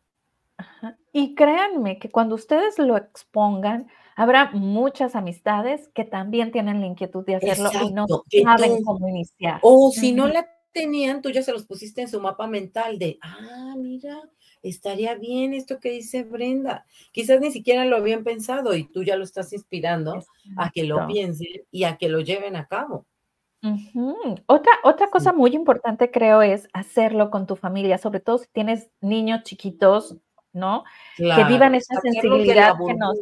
Y créanme que cuando ustedes lo expongan, habrá muchas amistades que también tienen la inquietud de hacerlo y no Exacto, saben tú cómo iniciar. o si no Ujú. la tenían, tú ya se los pusiste en su mapa mental de, ah, mira, estaría bien esto que dice Brenda. Quizás ni siquiera lo habían pensado y tú ya lo estás inspirando a que lo piensen y a que lo lleven a cabo. Otra otra Sí. cosa muy importante, creo, es hacerlo con tu familia, sobre todo si tienes niños chiquitos, ¿no? Que vivan esa sensibilidad que nos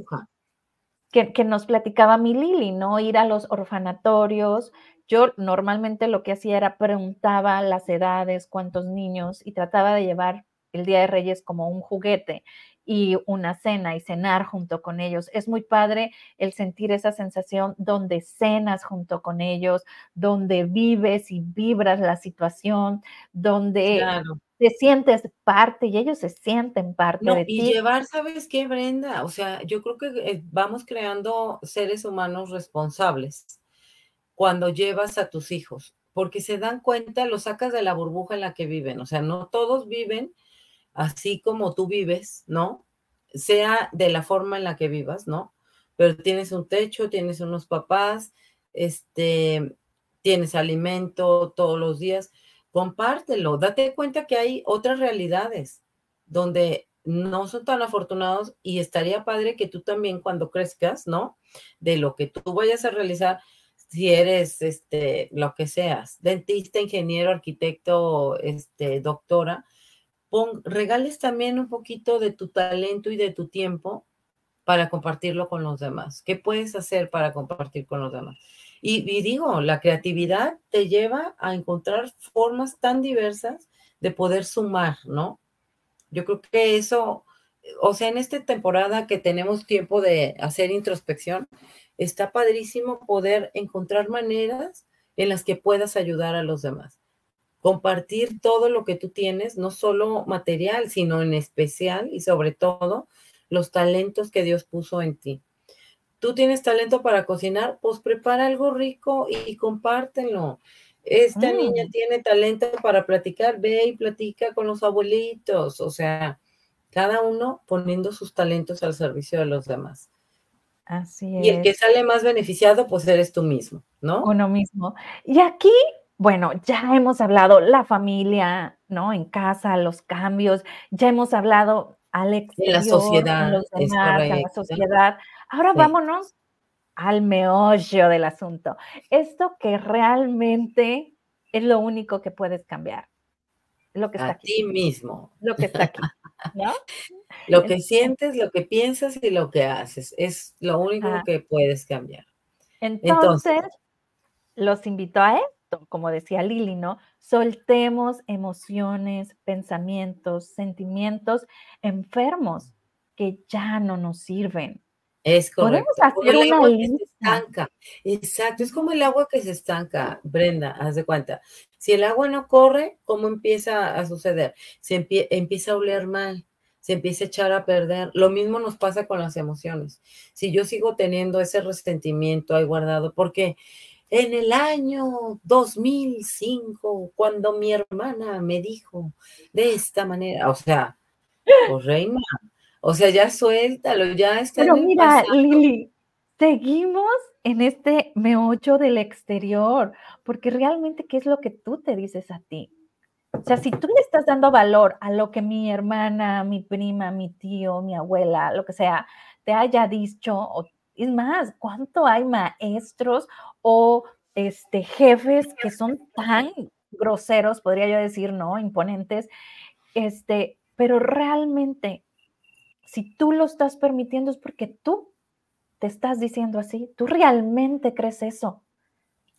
que que nos platicaba mi Lili, ¿no? Ir a los orfanatorios. Yo normalmente lo que hacía era preguntaba las edades, cuántos niños, y trataba de llevar el Día de Reyes como un juguete y una cena, y cenar junto con ellos. Es muy padre el sentir esa sensación donde cenas junto con ellos, donde vives y vibras la situación, donde Claro. te sientes parte y ellos se sienten parte No, de y ti. llevar, ¿sabes qué, Brenda? O sea, yo creo que, eh, vamos creando seres humanos responsables cuando llevas a tus hijos, porque se dan cuenta, los sacas de la burbuja en la que viven, o sea, no todos viven así como tú vives, ¿no? Sea de la forma en la que vivas, ¿no? Pero tienes un techo, tienes unos papás, este, tienes alimento todos los días, compártelo, date cuenta que hay otras realidades donde no son tan afortunados y estaría padre que tú también cuando crezcas, ¿no? De lo que tú vayas a realizar, si eres, este, lo que seas, dentista, ingeniero, arquitecto, este, doctora, pon regales también un poquito de tu talento y de tu tiempo para compartirlo con los demás. ¿Qué puedes hacer para compartir con los demás? Y y digo, la creatividad te lleva a encontrar formas tan diversas de poder sumar, ¿no? Yo creo que eso, o sea, en esta temporada que tenemos tiempo de hacer introspección, está padrísimo poder encontrar maneras en las que puedas ayudar a los demás. Compartir todo lo que tú tienes, no solo material, sino en especial y sobre todo los talentos que Dios puso en ti. Tú tienes talento para cocinar, pues prepara algo rico y compártelo. Esta niña Mm. tiene talento para platicar, ve y platica con los abuelitos, o sea, cada uno poniendo sus talentos al servicio de los demás. Así Y el que es. sale más beneficiado, pues eres tú mismo, ¿no? Uno mismo. Y aquí, bueno, ya hemos hablado la familia, ¿no? En casa, los cambios, ya hemos hablado al la sociedad, los demás, a la sociedad. Ahora Sí. vámonos al meollo del asunto. Esto que realmente es lo único que puedes cambiar, lo que está A aquí. ti mismo. Lo que está aquí, ¿no? Lo que Entonces sientes, lo que piensas y lo que haces, es lo único que puedes cambiar. Entonces Entonces, los invito a esto, como decía Lili, ¿no? Soltemos emociones, pensamientos, sentimientos enfermos que ya no nos sirven. Es Podemos correcto, como hacer el una agua que se lista. estanca. Exacto, es como el agua que se estanca, Brenda, haz de cuenta. Si el agua no corre, ¿cómo empieza a suceder? Se empie empieza a oler mal, se empieza a echar a perder. Lo mismo nos pasa con las emociones. Si yo sigo teniendo ese resentimiento ahí guardado, porque en el año 2005, cuando mi hermana me dijo de esta manera, o sea, pues reina, o sea, ya suéltalo, ya está Pero mira, pasado. Lili, seguimos en este meollo del exterior, porque realmente, ¿qué es lo que tú te dices a ti? O sea, si tú le estás dando valor a lo que mi hermana, mi prima, mi tío, mi abuela, lo que sea, te haya dicho, o es más, ¿cuánto hay maestros o, este, jefes que son tan groseros, podría yo decir, ¿no? Imponentes, este, pero realmente, si tú lo estás permitiendo es porque tú te estás diciendo así, ¿tú realmente crees eso?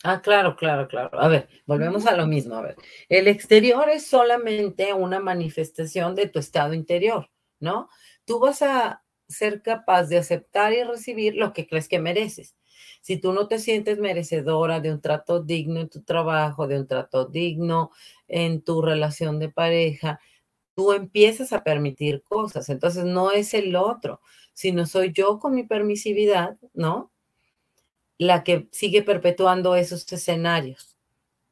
Ah, claro, claro, claro. A ver, volvemos a lo mismo, a ver, el exterior es solamente una manifestación de tu estado interior, ¿no? Tú vas a ser capaz de aceptar y recibir lo que crees que mereces. Si tú no te sientes merecedora de un trato digno en tu trabajo, de un trato digno en tu relación de pareja, tú empiezas a permitir cosas. Entonces, no es el otro, sino soy yo con mi permisividad, ¿no? La que sigue perpetuando esos escenarios.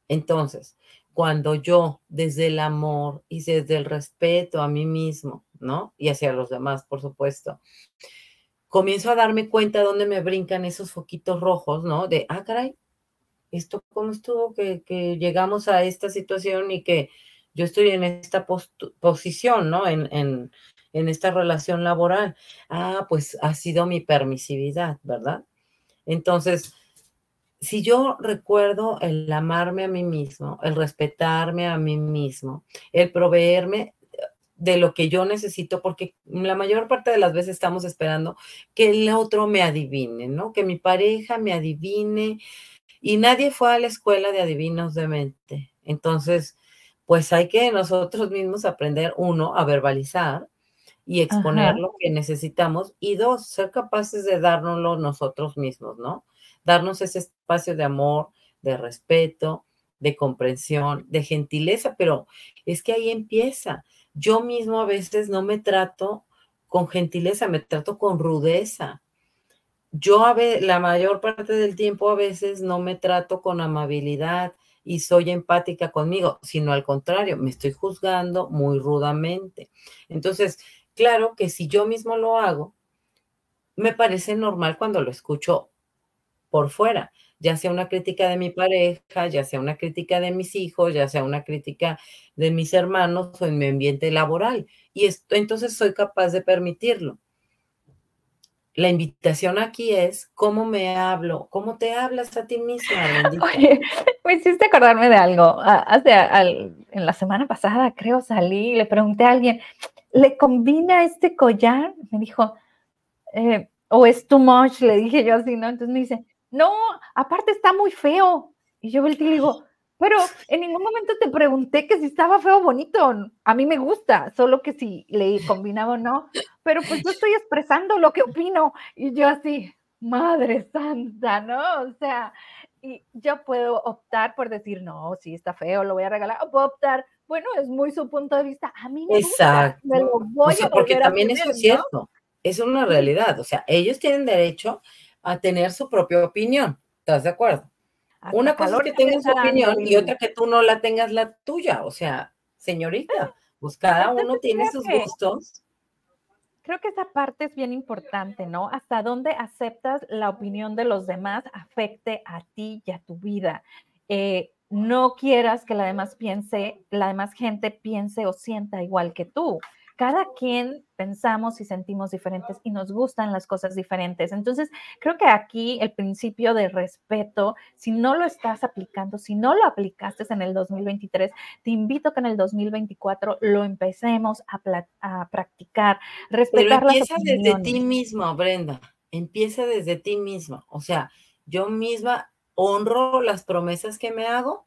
Entonces, cuando yo, desde el amor y desde el respeto a mí mismo, ¿no? Y hacia los demás, por supuesto. Comienzo a darme cuenta dónde me brincan esos foquitos rojos, ¿no? De, ah, caray, esto cómo estuvo que, llegamos a esta situación y que yo estoy en esta posición, ¿no? En, en esta relación laboral. Ah, pues ha sido mi permisividad, ¿verdad? Entonces, si yo recuerdo el amarme a mí mismo, el respetarme a mí mismo, el proveerme de lo que yo necesito, porque la mayor parte de las veces estamos esperando que el otro me adivine, ¿no? Que mi pareja me adivine. Y nadie fue a la escuela de adivinos de mente. Entonces, pues hay que nosotros mismos aprender, uno, a verbalizar y exponer lo que necesitamos, y dos, ser capaces de dárnoslo nosotros mismos, ¿no? Darnos ese espacio de amor, de respeto, de comprensión, de gentileza, pero es que ahí empieza yo mismo a veces no me trato con gentileza, me trato con rudeza. Yo la mayor parte del tiempo a veces no me trato con amabilidad y soy empática conmigo, sino al contrario, me estoy juzgando muy rudamente. Entonces, claro que si yo mismo lo hago, me parece normal cuando lo escucho por fuera, ya sea una crítica de mi pareja, ya sea una crítica de mis hijos, ya sea una crítica de mis hermanos o en mi ambiente laboral. Y esto, entonces soy capaz de permitirlo. La invitación aquí es cómo me hablo, cómo te hablas a ti misma. Oye, me hiciste acordarme de algo. Hace, en la semana pasada, creo, salí y le pregunté a alguien, ¿le combina este collar? Me dijo, eh, o es too much, le dije yo así, ¿no? Entonces me dice, no, aparte está muy feo. Y yo volteé y digo, pero en ningún momento te pregunté que si estaba feo o bonito. A mí me gusta, solo que si le combinaba o no. Pero pues yo estoy expresando lo que opino. Y yo así, madre santa, ¿no? O sea, y yo puedo optar por decir, no, si está feo, lo voy a regalar. O puedo optar, bueno, es muy su punto de vista. A mí me Exacto. gusta, me lo voy o porque también eso es cierto. Es una realidad. O sea, ellos tienen derecho a tener su propia opinión. ¿Estás de acuerdo? Una cosa es que tengas su opinión y otra que tú no la tengas la tuya. O sea, señorita, pues cada uno tiene sus gustos. Creo que esa parte es bien importante, ¿no? Hasta dónde aceptas la opinión de los demás afecte a ti y a tu vida. Eh, no quieras que la demás piense, la demás gente piense o sienta igual que tú cada quien pensamos y sentimos diferentes y nos gustan las cosas diferentes. Entonces, creo que aquí el principio de respeto, si no lo estás aplicando, si no lo aplicaste en el 2023, te invito a que en el 2024 lo empecemos a, practicar, respetar Pero empieza desde ti mismo, Brenda, empieza desde ti mismo. O sea, yo misma honro las promesas que me hago,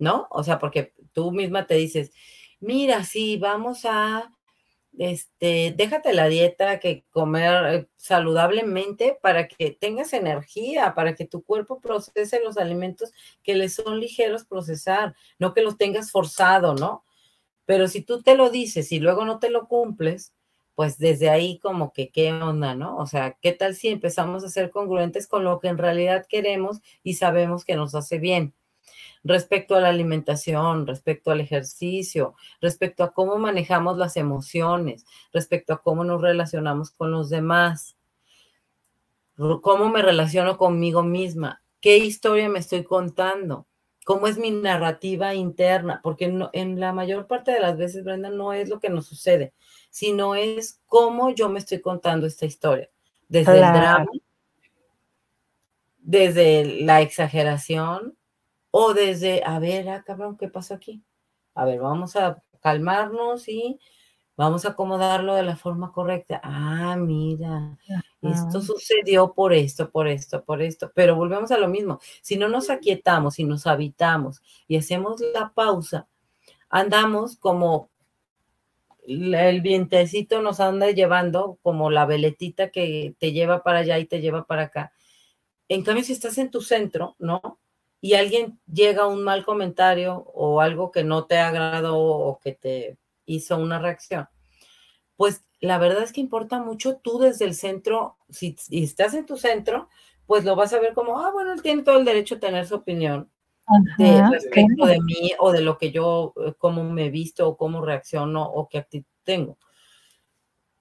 ¿no? O sea, porque tú misma te dices, mira, sí, vamos a este, déjate la dieta, que comer eh, saludablemente para que tengas energía, para que tu cuerpo procese los alimentos que le son ligeros procesar, no que los tengas forzado, ¿no? Pero si tú te lo dices y luego no te lo cumples, pues desde ahí como que qué onda, ¿no? O sea, ¿qué tal si empezamos a ser congruentes con lo que en realidad queremos y sabemos que nos hace bien? Respecto a la alimentación, respecto al ejercicio, respecto a cómo manejamos las emociones, respecto a cómo nos relacionamos con los demás, cómo me relaciono conmigo misma, qué historia me estoy contando, cómo es mi narrativa interna, porque en la mayor parte de las veces, Brenda, no es lo que nos sucede, sino es cómo yo me estoy contando esta historia, desde el drama, desde la exageración, o desde, a ver, ah, cabrón, ¿qué pasó aquí? A ver, vamos a calmarnos y vamos a acomodarlo de la forma correcta. Ah, mira, esto sucedió por esto, por esto, por esto. Pero volvemos a lo mismo. Si no nos aquietamos y nos habitamos y hacemos la pausa, andamos como el vientecito nos anda llevando, como la veletita que te lleva para allá y te lleva para acá. En cambio, si estás en tu centro, ¿no? Y alguien llega a un mal comentario o algo que no te agradó o que te hizo una reacción, pues la verdad es que importa mucho tú desde el centro, si, estás en tu centro, pues lo vas a ver como, ah, bueno, él tiene todo el derecho a tener su opinión de respecto de mí o de lo que yo, eh, cómo me he visto o cómo reacciono o qué actitud tengo.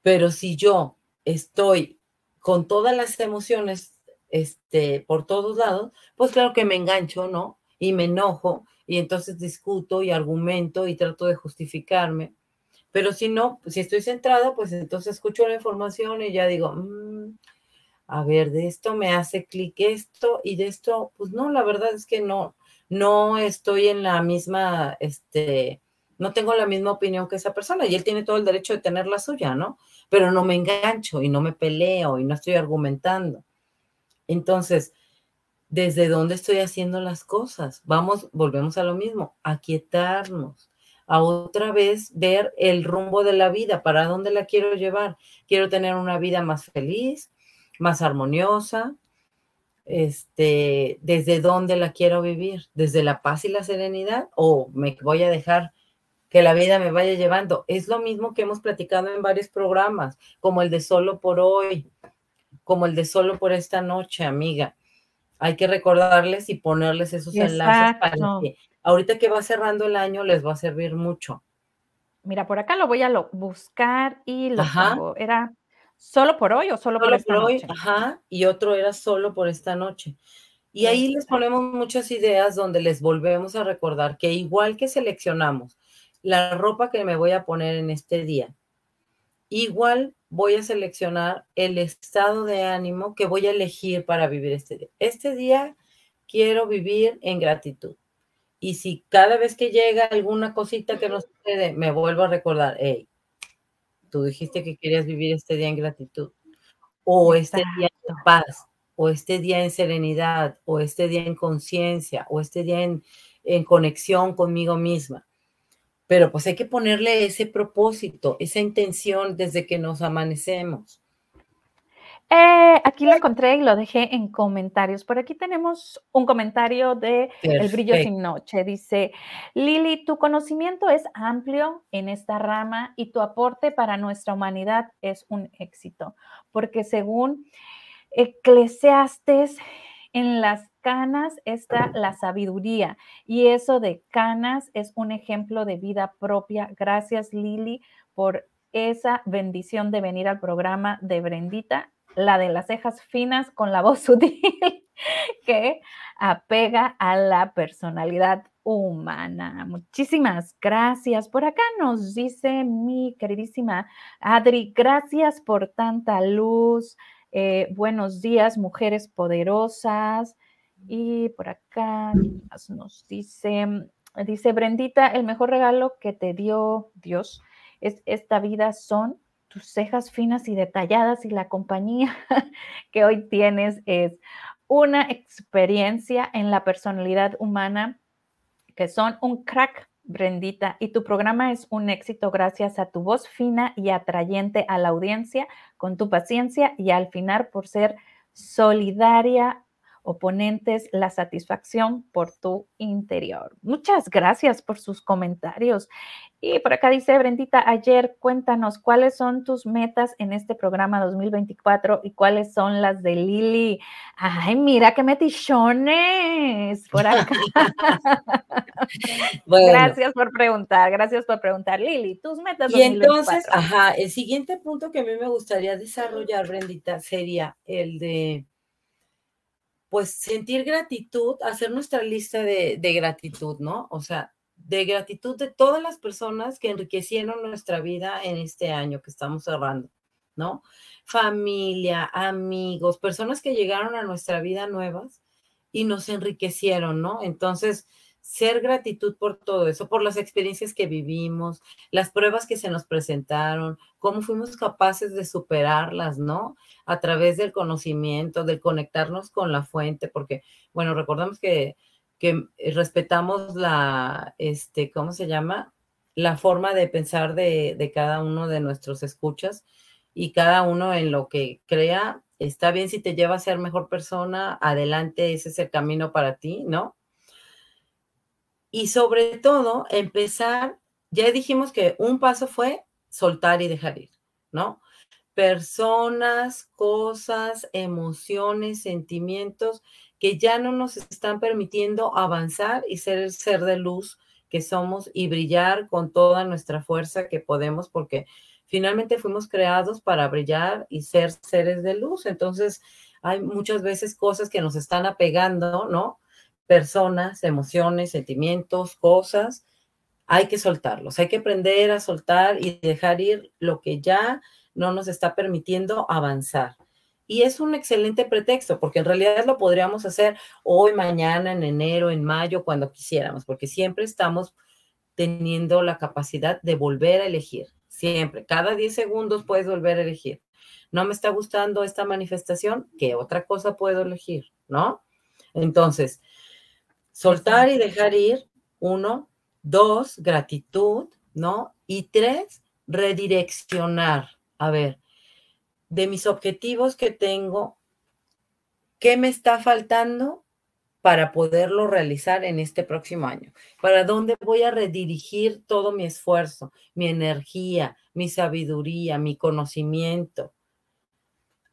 Pero si yo estoy con todas las emociones este, por todos lados, pues claro que me engancho, ¿no? Y me enojo y entonces discuto y argumento y trato de justificarme. Pero si no, si estoy centrada, pues entonces escucho la información y ya digo, mm, a ver, de esto me hace clic esto y de esto, pues no, la verdad es que no, no estoy en la misma, este, no tengo la misma opinión que esa persona y él tiene todo el derecho de tener la suya, ¿no? Pero no me engancho y no me peleo y no estoy argumentando. Entonces, ¿desde dónde estoy haciendo las cosas? Vamos, volvemos a lo mismo, a quietarnos, a otra vez ver el rumbo de la vida, para dónde la quiero llevar. Quiero tener una vida más feliz, más armoniosa, este, desde dónde la quiero vivir, desde la paz y la serenidad, o me voy a dejar que la vida me vaya llevando. Es lo mismo que hemos platicado en varios programas, como el de solo por hoy, como el de solo por esta noche, amiga. Hay que recordarles y ponerles esos enlaces para que ahorita que va cerrando el año les va a servir mucho. Mira, por acá lo voy a buscar y lo pongo. Era ¿Solo por hoy o solo, por esta hoy, noche? Ajá, y otro era solo por esta noche. Y ahí les ponemos muchas ideas donde les volvemos a recordar que igual que seleccionamos la ropa que me voy a poner en este día, igual voy a seleccionar el estado de ánimo que voy a elegir para vivir este día. Este día quiero vivir en gratitud. Y si cada vez que llega alguna cosita que no sucede, me vuelvo a recordar, hey, Tú dijiste que querías vivir este día en gratitud, o este día en paz, o este día en serenidad, o este día en conciencia, o este día en, en conexión conmigo misma. Pero pues hay que ponerle ese propósito, esa intención desde que nos amanecemos. Eh, aquí lo encontré y lo dejé en comentarios. Por aquí tenemos un comentario de El Brillo Sin Noche. Dice, Lili, tu conocimiento es amplio en esta rama y tu aporte para nuestra humanidad es un éxito, porque según Eclesiastes, en las canas está la sabiduría y eso de canas es un ejemplo de vida propia. Gracias, Lili, por esa bendición de venir al programa de Brendita la de las cejas finas con la voz sutil que apega a la personalidad humana. Muchísimas gracias. Por acá nos dice mi queridísima Adri, gracias por tanta luz. Eh, buenos días, mujeres poderosas. Y por acá nos dice, dice Brendita, el mejor regalo que te dio Dios es esta vida son tus cejas finas y detalladas y la compañía que hoy tienes es una experiencia en la personalidad humana que son un crack, Brendita, y tu programa es un éxito gracias a tu voz fina y atrayente a la audiencia, con tu paciencia y al final por ser solidaria oponentes la satisfacción por tu interior. Muchas gracias por sus comentarios. Y por acá dice Brendita, ayer cuéntanos cuáles son tus metas en este programa 2024 y cuáles son las de Lili. Ay, mira qué metichones por acá. Gracias por preguntar, gracias por preguntar, Lili, tus metas. Y entonces, ajá, el siguiente punto que a mí me gustaría desarrollar, Brendita, sería el de pues sentir gratitud, hacer nuestra lista de, gratitud, ¿no? O sea, de gratitud de todas las personas que enriquecieron nuestra vida en este año que estamos cerrando, ¿no? Familia, amigos, personas que llegaron a nuestra vida nuevas y nos enriquecieron, ¿no? Entonces, ser gratitud por todo eso, por las experiencias que vivimos, las pruebas que se nos presentaron, cómo fuimos capaces de superarlas, ¿no? A través del conocimiento, del conectarnos con la fuente, porque, bueno, recordamos que, que respetamos la, este, ¿cómo se llama? La forma de pensar de, de cada uno de nuestros escuchas y cada uno en lo que crea. Está bien si te lleva a ser mejor persona, adelante, ese es el camino para ti, ¿no? Y sobre todo, empezar, ya dijimos que un paso fue soltar y dejar ir, ¿no? Personas, cosas, emociones, sentimientos que ya no nos están permitiendo avanzar y ser el ser de luz que somos y brillar con toda nuestra fuerza que podemos, porque finalmente fuimos creados para brillar y ser seres de luz. Entonces, hay muchas veces cosas que nos están apegando, ¿no? Personas, emociones, sentimientos, cosas. Hay que soltarlos, hay que aprender a soltar y dejar ir lo que ya no nos está permitiendo avanzar. Y es un excelente pretexto, porque en realidad lo podríamos hacer hoy, mañana, en enero, en mayo, cuando quisiéramos, porque siempre estamos teniendo la capacidad de volver a elegir. Siempre, cada 10 segundos puedes volver a elegir. No me está gustando esta manifestación, ¿qué otra cosa puedo elegir? ¿No? Entonces, soltar y dejar ir, uno, dos, gratitud, ¿no? Y tres, redireccionar. A ver, de mis objetivos que tengo, ¿qué me está faltando para poderlo realizar en este próximo año? ¿Para dónde voy a redirigir todo mi esfuerzo, mi energía, mi sabiduría, mi conocimiento?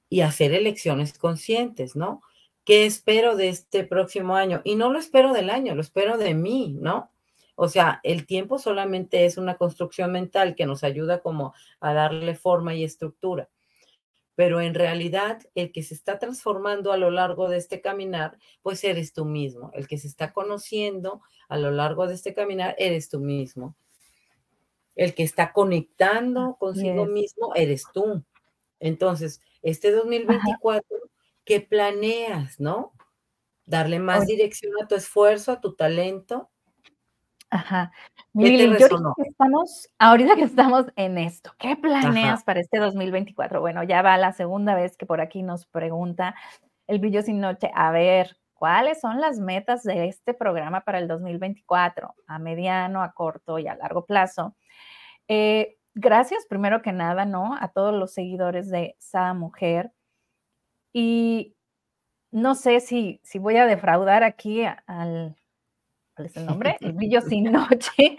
Y hacer elecciones conscientes, ¿no? ¿Qué espero de este próximo año? Y no lo espero del año, lo espero de mí, ¿no? O sea, el tiempo solamente es una construcción mental que nos ayuda como a darle forma y estructura pero en realidad el que se está transformando a lo largo de este caminar, pues eres tú mismo. El que se está conociendo a lo largo de este caminar, eres tú mismo. El que está conectando consigo mismo, eres tú. Entonces, este 2024, ¿qué planeas, no? Darle más dirección a tu esfuerzo, a tu talento, Ajá. Lili, ahorita que estamos, ahorita que estamos en esto, ¿qué planeas para este 2024? Bueno, ya va la segunda vez que por aquí nos pregunta el brillo sin noche. A ver, ¿cuáles son las metas de este programa para el 2024? A mediano, a corto y a largo plazo. Eh, gracias, primero que nada, ¿no? A todos los seguidores de Sada Mujer. Y no sé si, si voy a defraudar aquí al ¿cuál es el nombre? El brillo sin noche,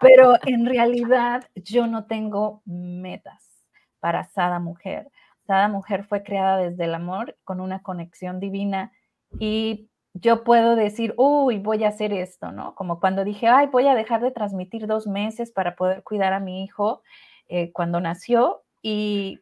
pero en realidad yo no tengo metas para Sada Mujer. Sada Mujer fue creada desde el amor con una conexión divina y yo puedo decir, uy, voy a hacer esto, ¿no? Como cuando dije, ay, voy a dejar de transmitir dos meses para poder cuidar a mi hijo eh, cuando nació y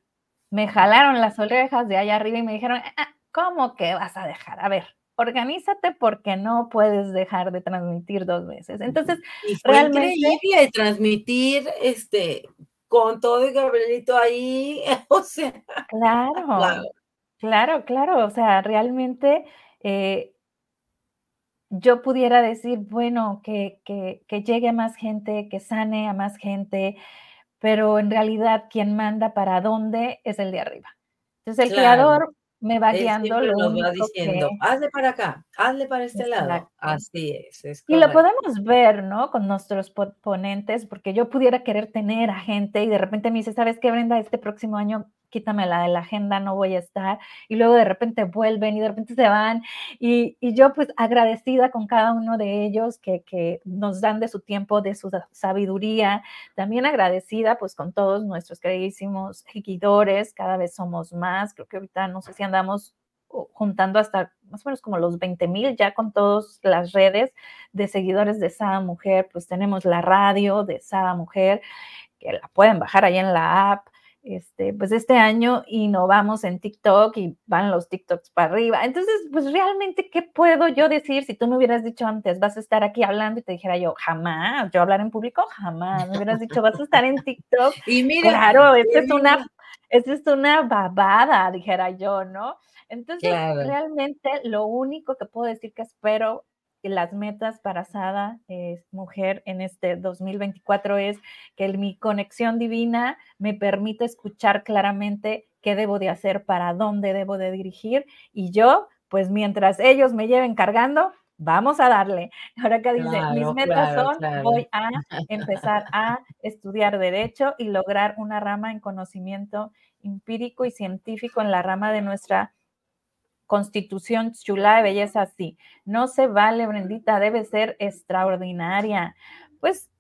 me jalaron las orejas de allá arriba y me dijeron, ah, ¿cómo que vas a dejar? A ver, organízate porque no puedes dejar de transmitir dos veces. Entonces, y fue realmente... increíble transmitir este con todo el Gabrielito ahí, o sea. Claro, claro, claro, o sea, realmente eh, yo pudiera decir, bueno, que, que, que llegue a más gente, que sane a más gente, pero en realidad quien manda para dónde es el de arriba. Entonces el creador me va guiando. Lo nos va diciendo, hazle para acá, hazle para este lado. Así es. y lo podemos ver, ¿no? Con nuestros ponentes, porque yo pudiera querer tener a gente y de repente me dice, ¿sabes qué, Brenda? Este próximo año quítamela de la agenda, no voy a estar. Y luego de repente vuelven y de repente se van. Y, yo pues agradecida con cada uno de ellos que, que, nos dan de su tiempo, de su sabiduría. También agradecida pues con todos nuestros queridísimos seguidores, cada vez somos más. Creo que ahorita no sé si andamos juntando hasta más o menos como los 20 mil ya con todas las redes de seguidores de Sada Mujer, pues tenemos la radio de Sada Mujer, que la pueden bajar ahí en la app, este, pues este año innovamos en TikTok y van los TikToks para arriba. Entonces, pues realmente, ¿qué puedo yo decir si tú me hubieras dicho antes, vas a estar aquí hablando y te dijera yo, jamás, yo hablar en público, jamás, me hubieras dicho, vas a estar en TikTok. Y mira, claro, esta es una, esta es una babada, dijera yo, ¿no? Entonces, realmente lo único que puedo decir que espero las metas para Sada es mujer en este 2024 es que mi conexión divina me permite escuchar claramente qué debo de hacer, para dónde debo de dirigir y yo, pues mientras ellos me lleven cargando, vamos a darle. Ahora acá dice, mis metas son, voy a empezar a estudiar derecho y lograr una rama en conocimiento empírico y científico en la rama de nuestra constitución chula de belleza, sí. No se vale, Brendita, debe ser extraordinaria. Pues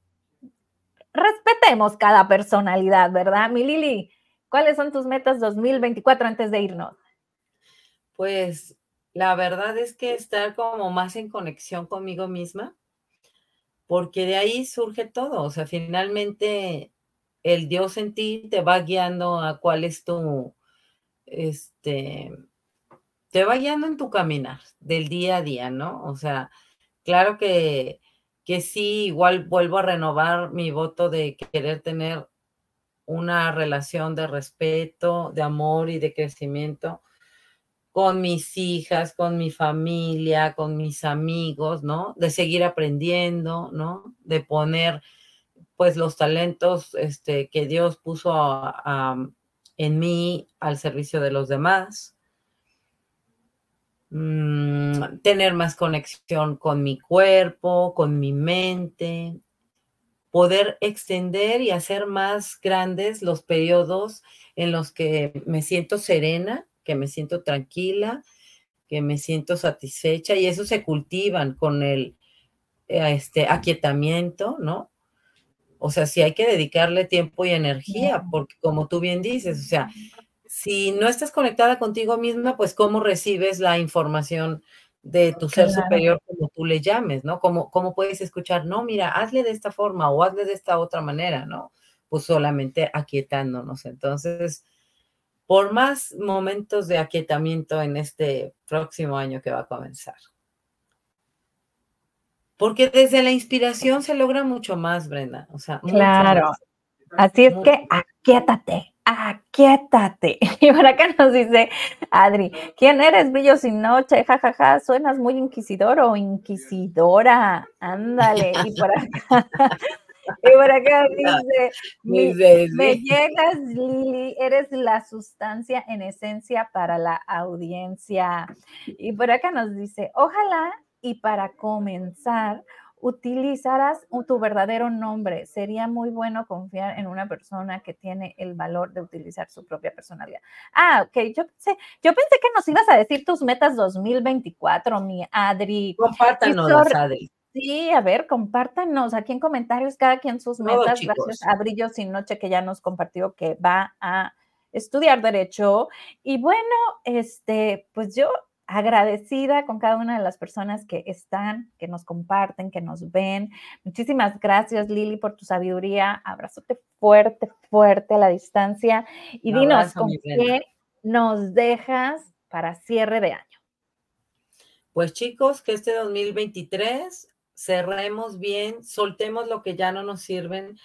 respetemos cada personalidad, ¿verdad? Mi Lili, ¿cuáles son tus metas 2024 antes de irnos? Pues la verdad es que estar como más en conexión conmigo misma, porque de ahí surge todo. O sea, finalmente el Dios en ti te va guiando a cuál es tu, este, te va guiando en tu caminar del día a día, ¿no? O sea, claro que, que sí, igual vuelvo a renovar mi voto de querer tener una relación de respeto, de amor y de crecimiento con mis hijas, con mi familia, con mis amigos, ¿no? De seguir aprendiendo, ¿no? De poner, pues, los talentos este, que Dios puso en mí al servicio de los demás. Mm, tener más conexión con mi cuerpo, con mi mente, poder extender y hacer más grandes los periodos en los que me siento serena, que me siento tranquila, que me siento satisfecha y eso se cultivan con el este aquietamiento, ¿no? O sea, sí hay que dedicarle tiempo y energía, porque como tú bien dices, o sea, si no estás conectada contigo misma, pues cómo recibes la información de tu ser superior, como tú le llames, ¿no? ¿Cómo, ¿Cómo puedes escuchar? No, mira, hazle de esta forma o hazle de esta otra manera, ¿no? Pues solamente aquietándonos. Entonces, por más momentos de aquietamiento en este próximo año que va a comenzar. Porque desde la inspiración se logra mucho más, Brenda. O sea, claro. Así es que aquietate aquietate. Y por acá nos dice Adri, ¿quién eres, brillo sin noche? Ja, ja, ja, suenas muy inquisidor o inquisidora. Ándale. Y por acá, y por acá dice, me, llegas, Lili, eres la sustancia en esencia para la audiencia. Y por acá nos dice, ojalá y para comenzar, utilizarás tu verdadero nombre. Sería muy bueno confiar en una persona que tiene el valor de utilizar su propia personalidad. Ah, ok, yo pensé, yo pensé que nos ibas a decir tus metas 2024, mi Adri. Compártanos, Adri. Sí, a ver, compártanos aquí en comentarios cada quien sus metas. Gracias a Brillo Sin Noche que ya nos compartió que va a estudiar derecho. Y bueno, este, pues yo agradecida con cada una de las personas que están, que nos comparten, que nos ven. Muchísimas gracias, Lili, por tu sabiduría. Abrazote fuerte, fuerte a la distancia. Y dinos con qué nos dejas para cierre de año. Pues chicos, que este 2023 cerremos bien, soltemos lo que ya no nos sirven.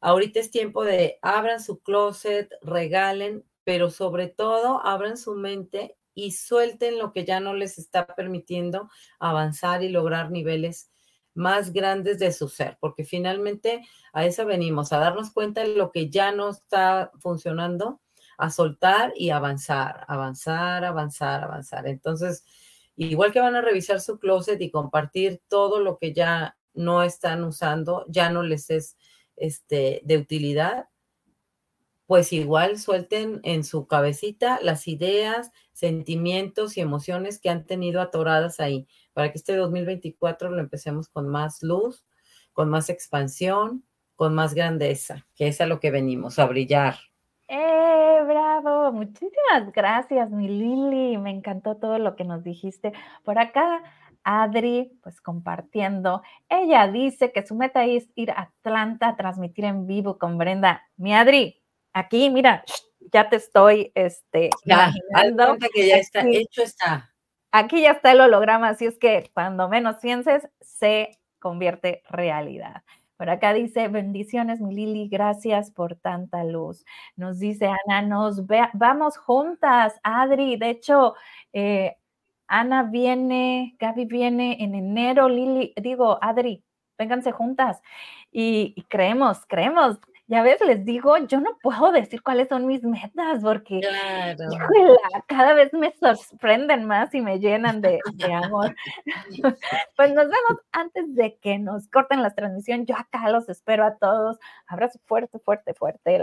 Ahorita es tiempo de abran su closet, regalen, pero sobre todo abran su mente y suelten lo que ya no les está permitiendo avanzar y lograr niveles más grandes de su ser, porque finalmente a eso venimos, a darnos cuenta de lo que ya no está funcionando, a soltar y avanzar, avanzar, avanzar, avanzar. Entonces, igual que van a revisar su closet y compartir todo lo que ya no están usando, ya no les es este, de utilidad, pues igual suelten en su cabecita las ideas, sentimientos y emociones que han tenido atoradas ahí, para que este 2024 lo empecemos con más luz, con más expansión, con más grandeza, que es a lo que venimos, a brillar. ¡Eh, bravo! Muchísimas gracias, mi Lili. Me encantó todo lo que nos dijiste. Por acá, Adri, pues compartiendo. Ella dice que su meta es ir a Atlanta a transmitir en vivo con Brenda. Mi Adri, aquí, mira, ya te estoy este, ya, imaginando. que ya está, hecho está. Aquí ya está el holograma, así es que cuando menos pienses, se convierte realidad. Por acá dice, bendiciones, mi Lili, gracias por tanta luz. Nos dice Ana, nos vamos juntas, Adri. De hecho, eh, Ana viene, Gaby viene en enero, Lili, digo, Adri, vénganse juntas. y creemos, creemos, ya ves, les digo, yo no puedo decir cuáles son mis metas porque cada vez me sorprenden más y me llenan de, de amor. pues nos vemos antes de que nos corten la transmisión. Yo acá los espero a todos. Abrazo fuerte, fuerte, fuerte.